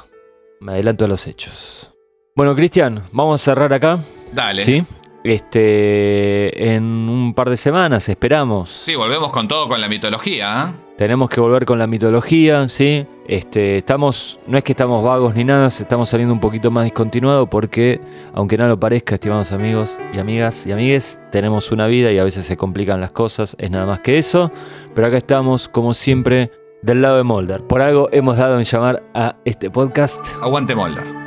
[SPEAKER 3] Me adelanto a los hechos. Bueno, Cristian, vamos a cerrar acá.
[SPEAKER 4] Dale.
[SPEAKER 3] ¿Sí? Este, en un par de semanas esperamos.
[SPEAKER 4] Sí, volvemos con todo con la mitología. ¿eh?
[SPEAKER 3] Tenemos que volver con la mitología, ¿sí? Este, estamos, no es que estamos vagos ni nada, estamos saliendo un poquito más discontinuado porque, aunque no lo parezca, estimados amigos y amigas y amigues, tenemos una vida y a veces se complican las cosas, es nada más que eso. Pero acá estamos, como siempre, del lado de Molder. Por algo hemos dado en llamar a este podcast.
[SPEAKER 4] Aguante Molder.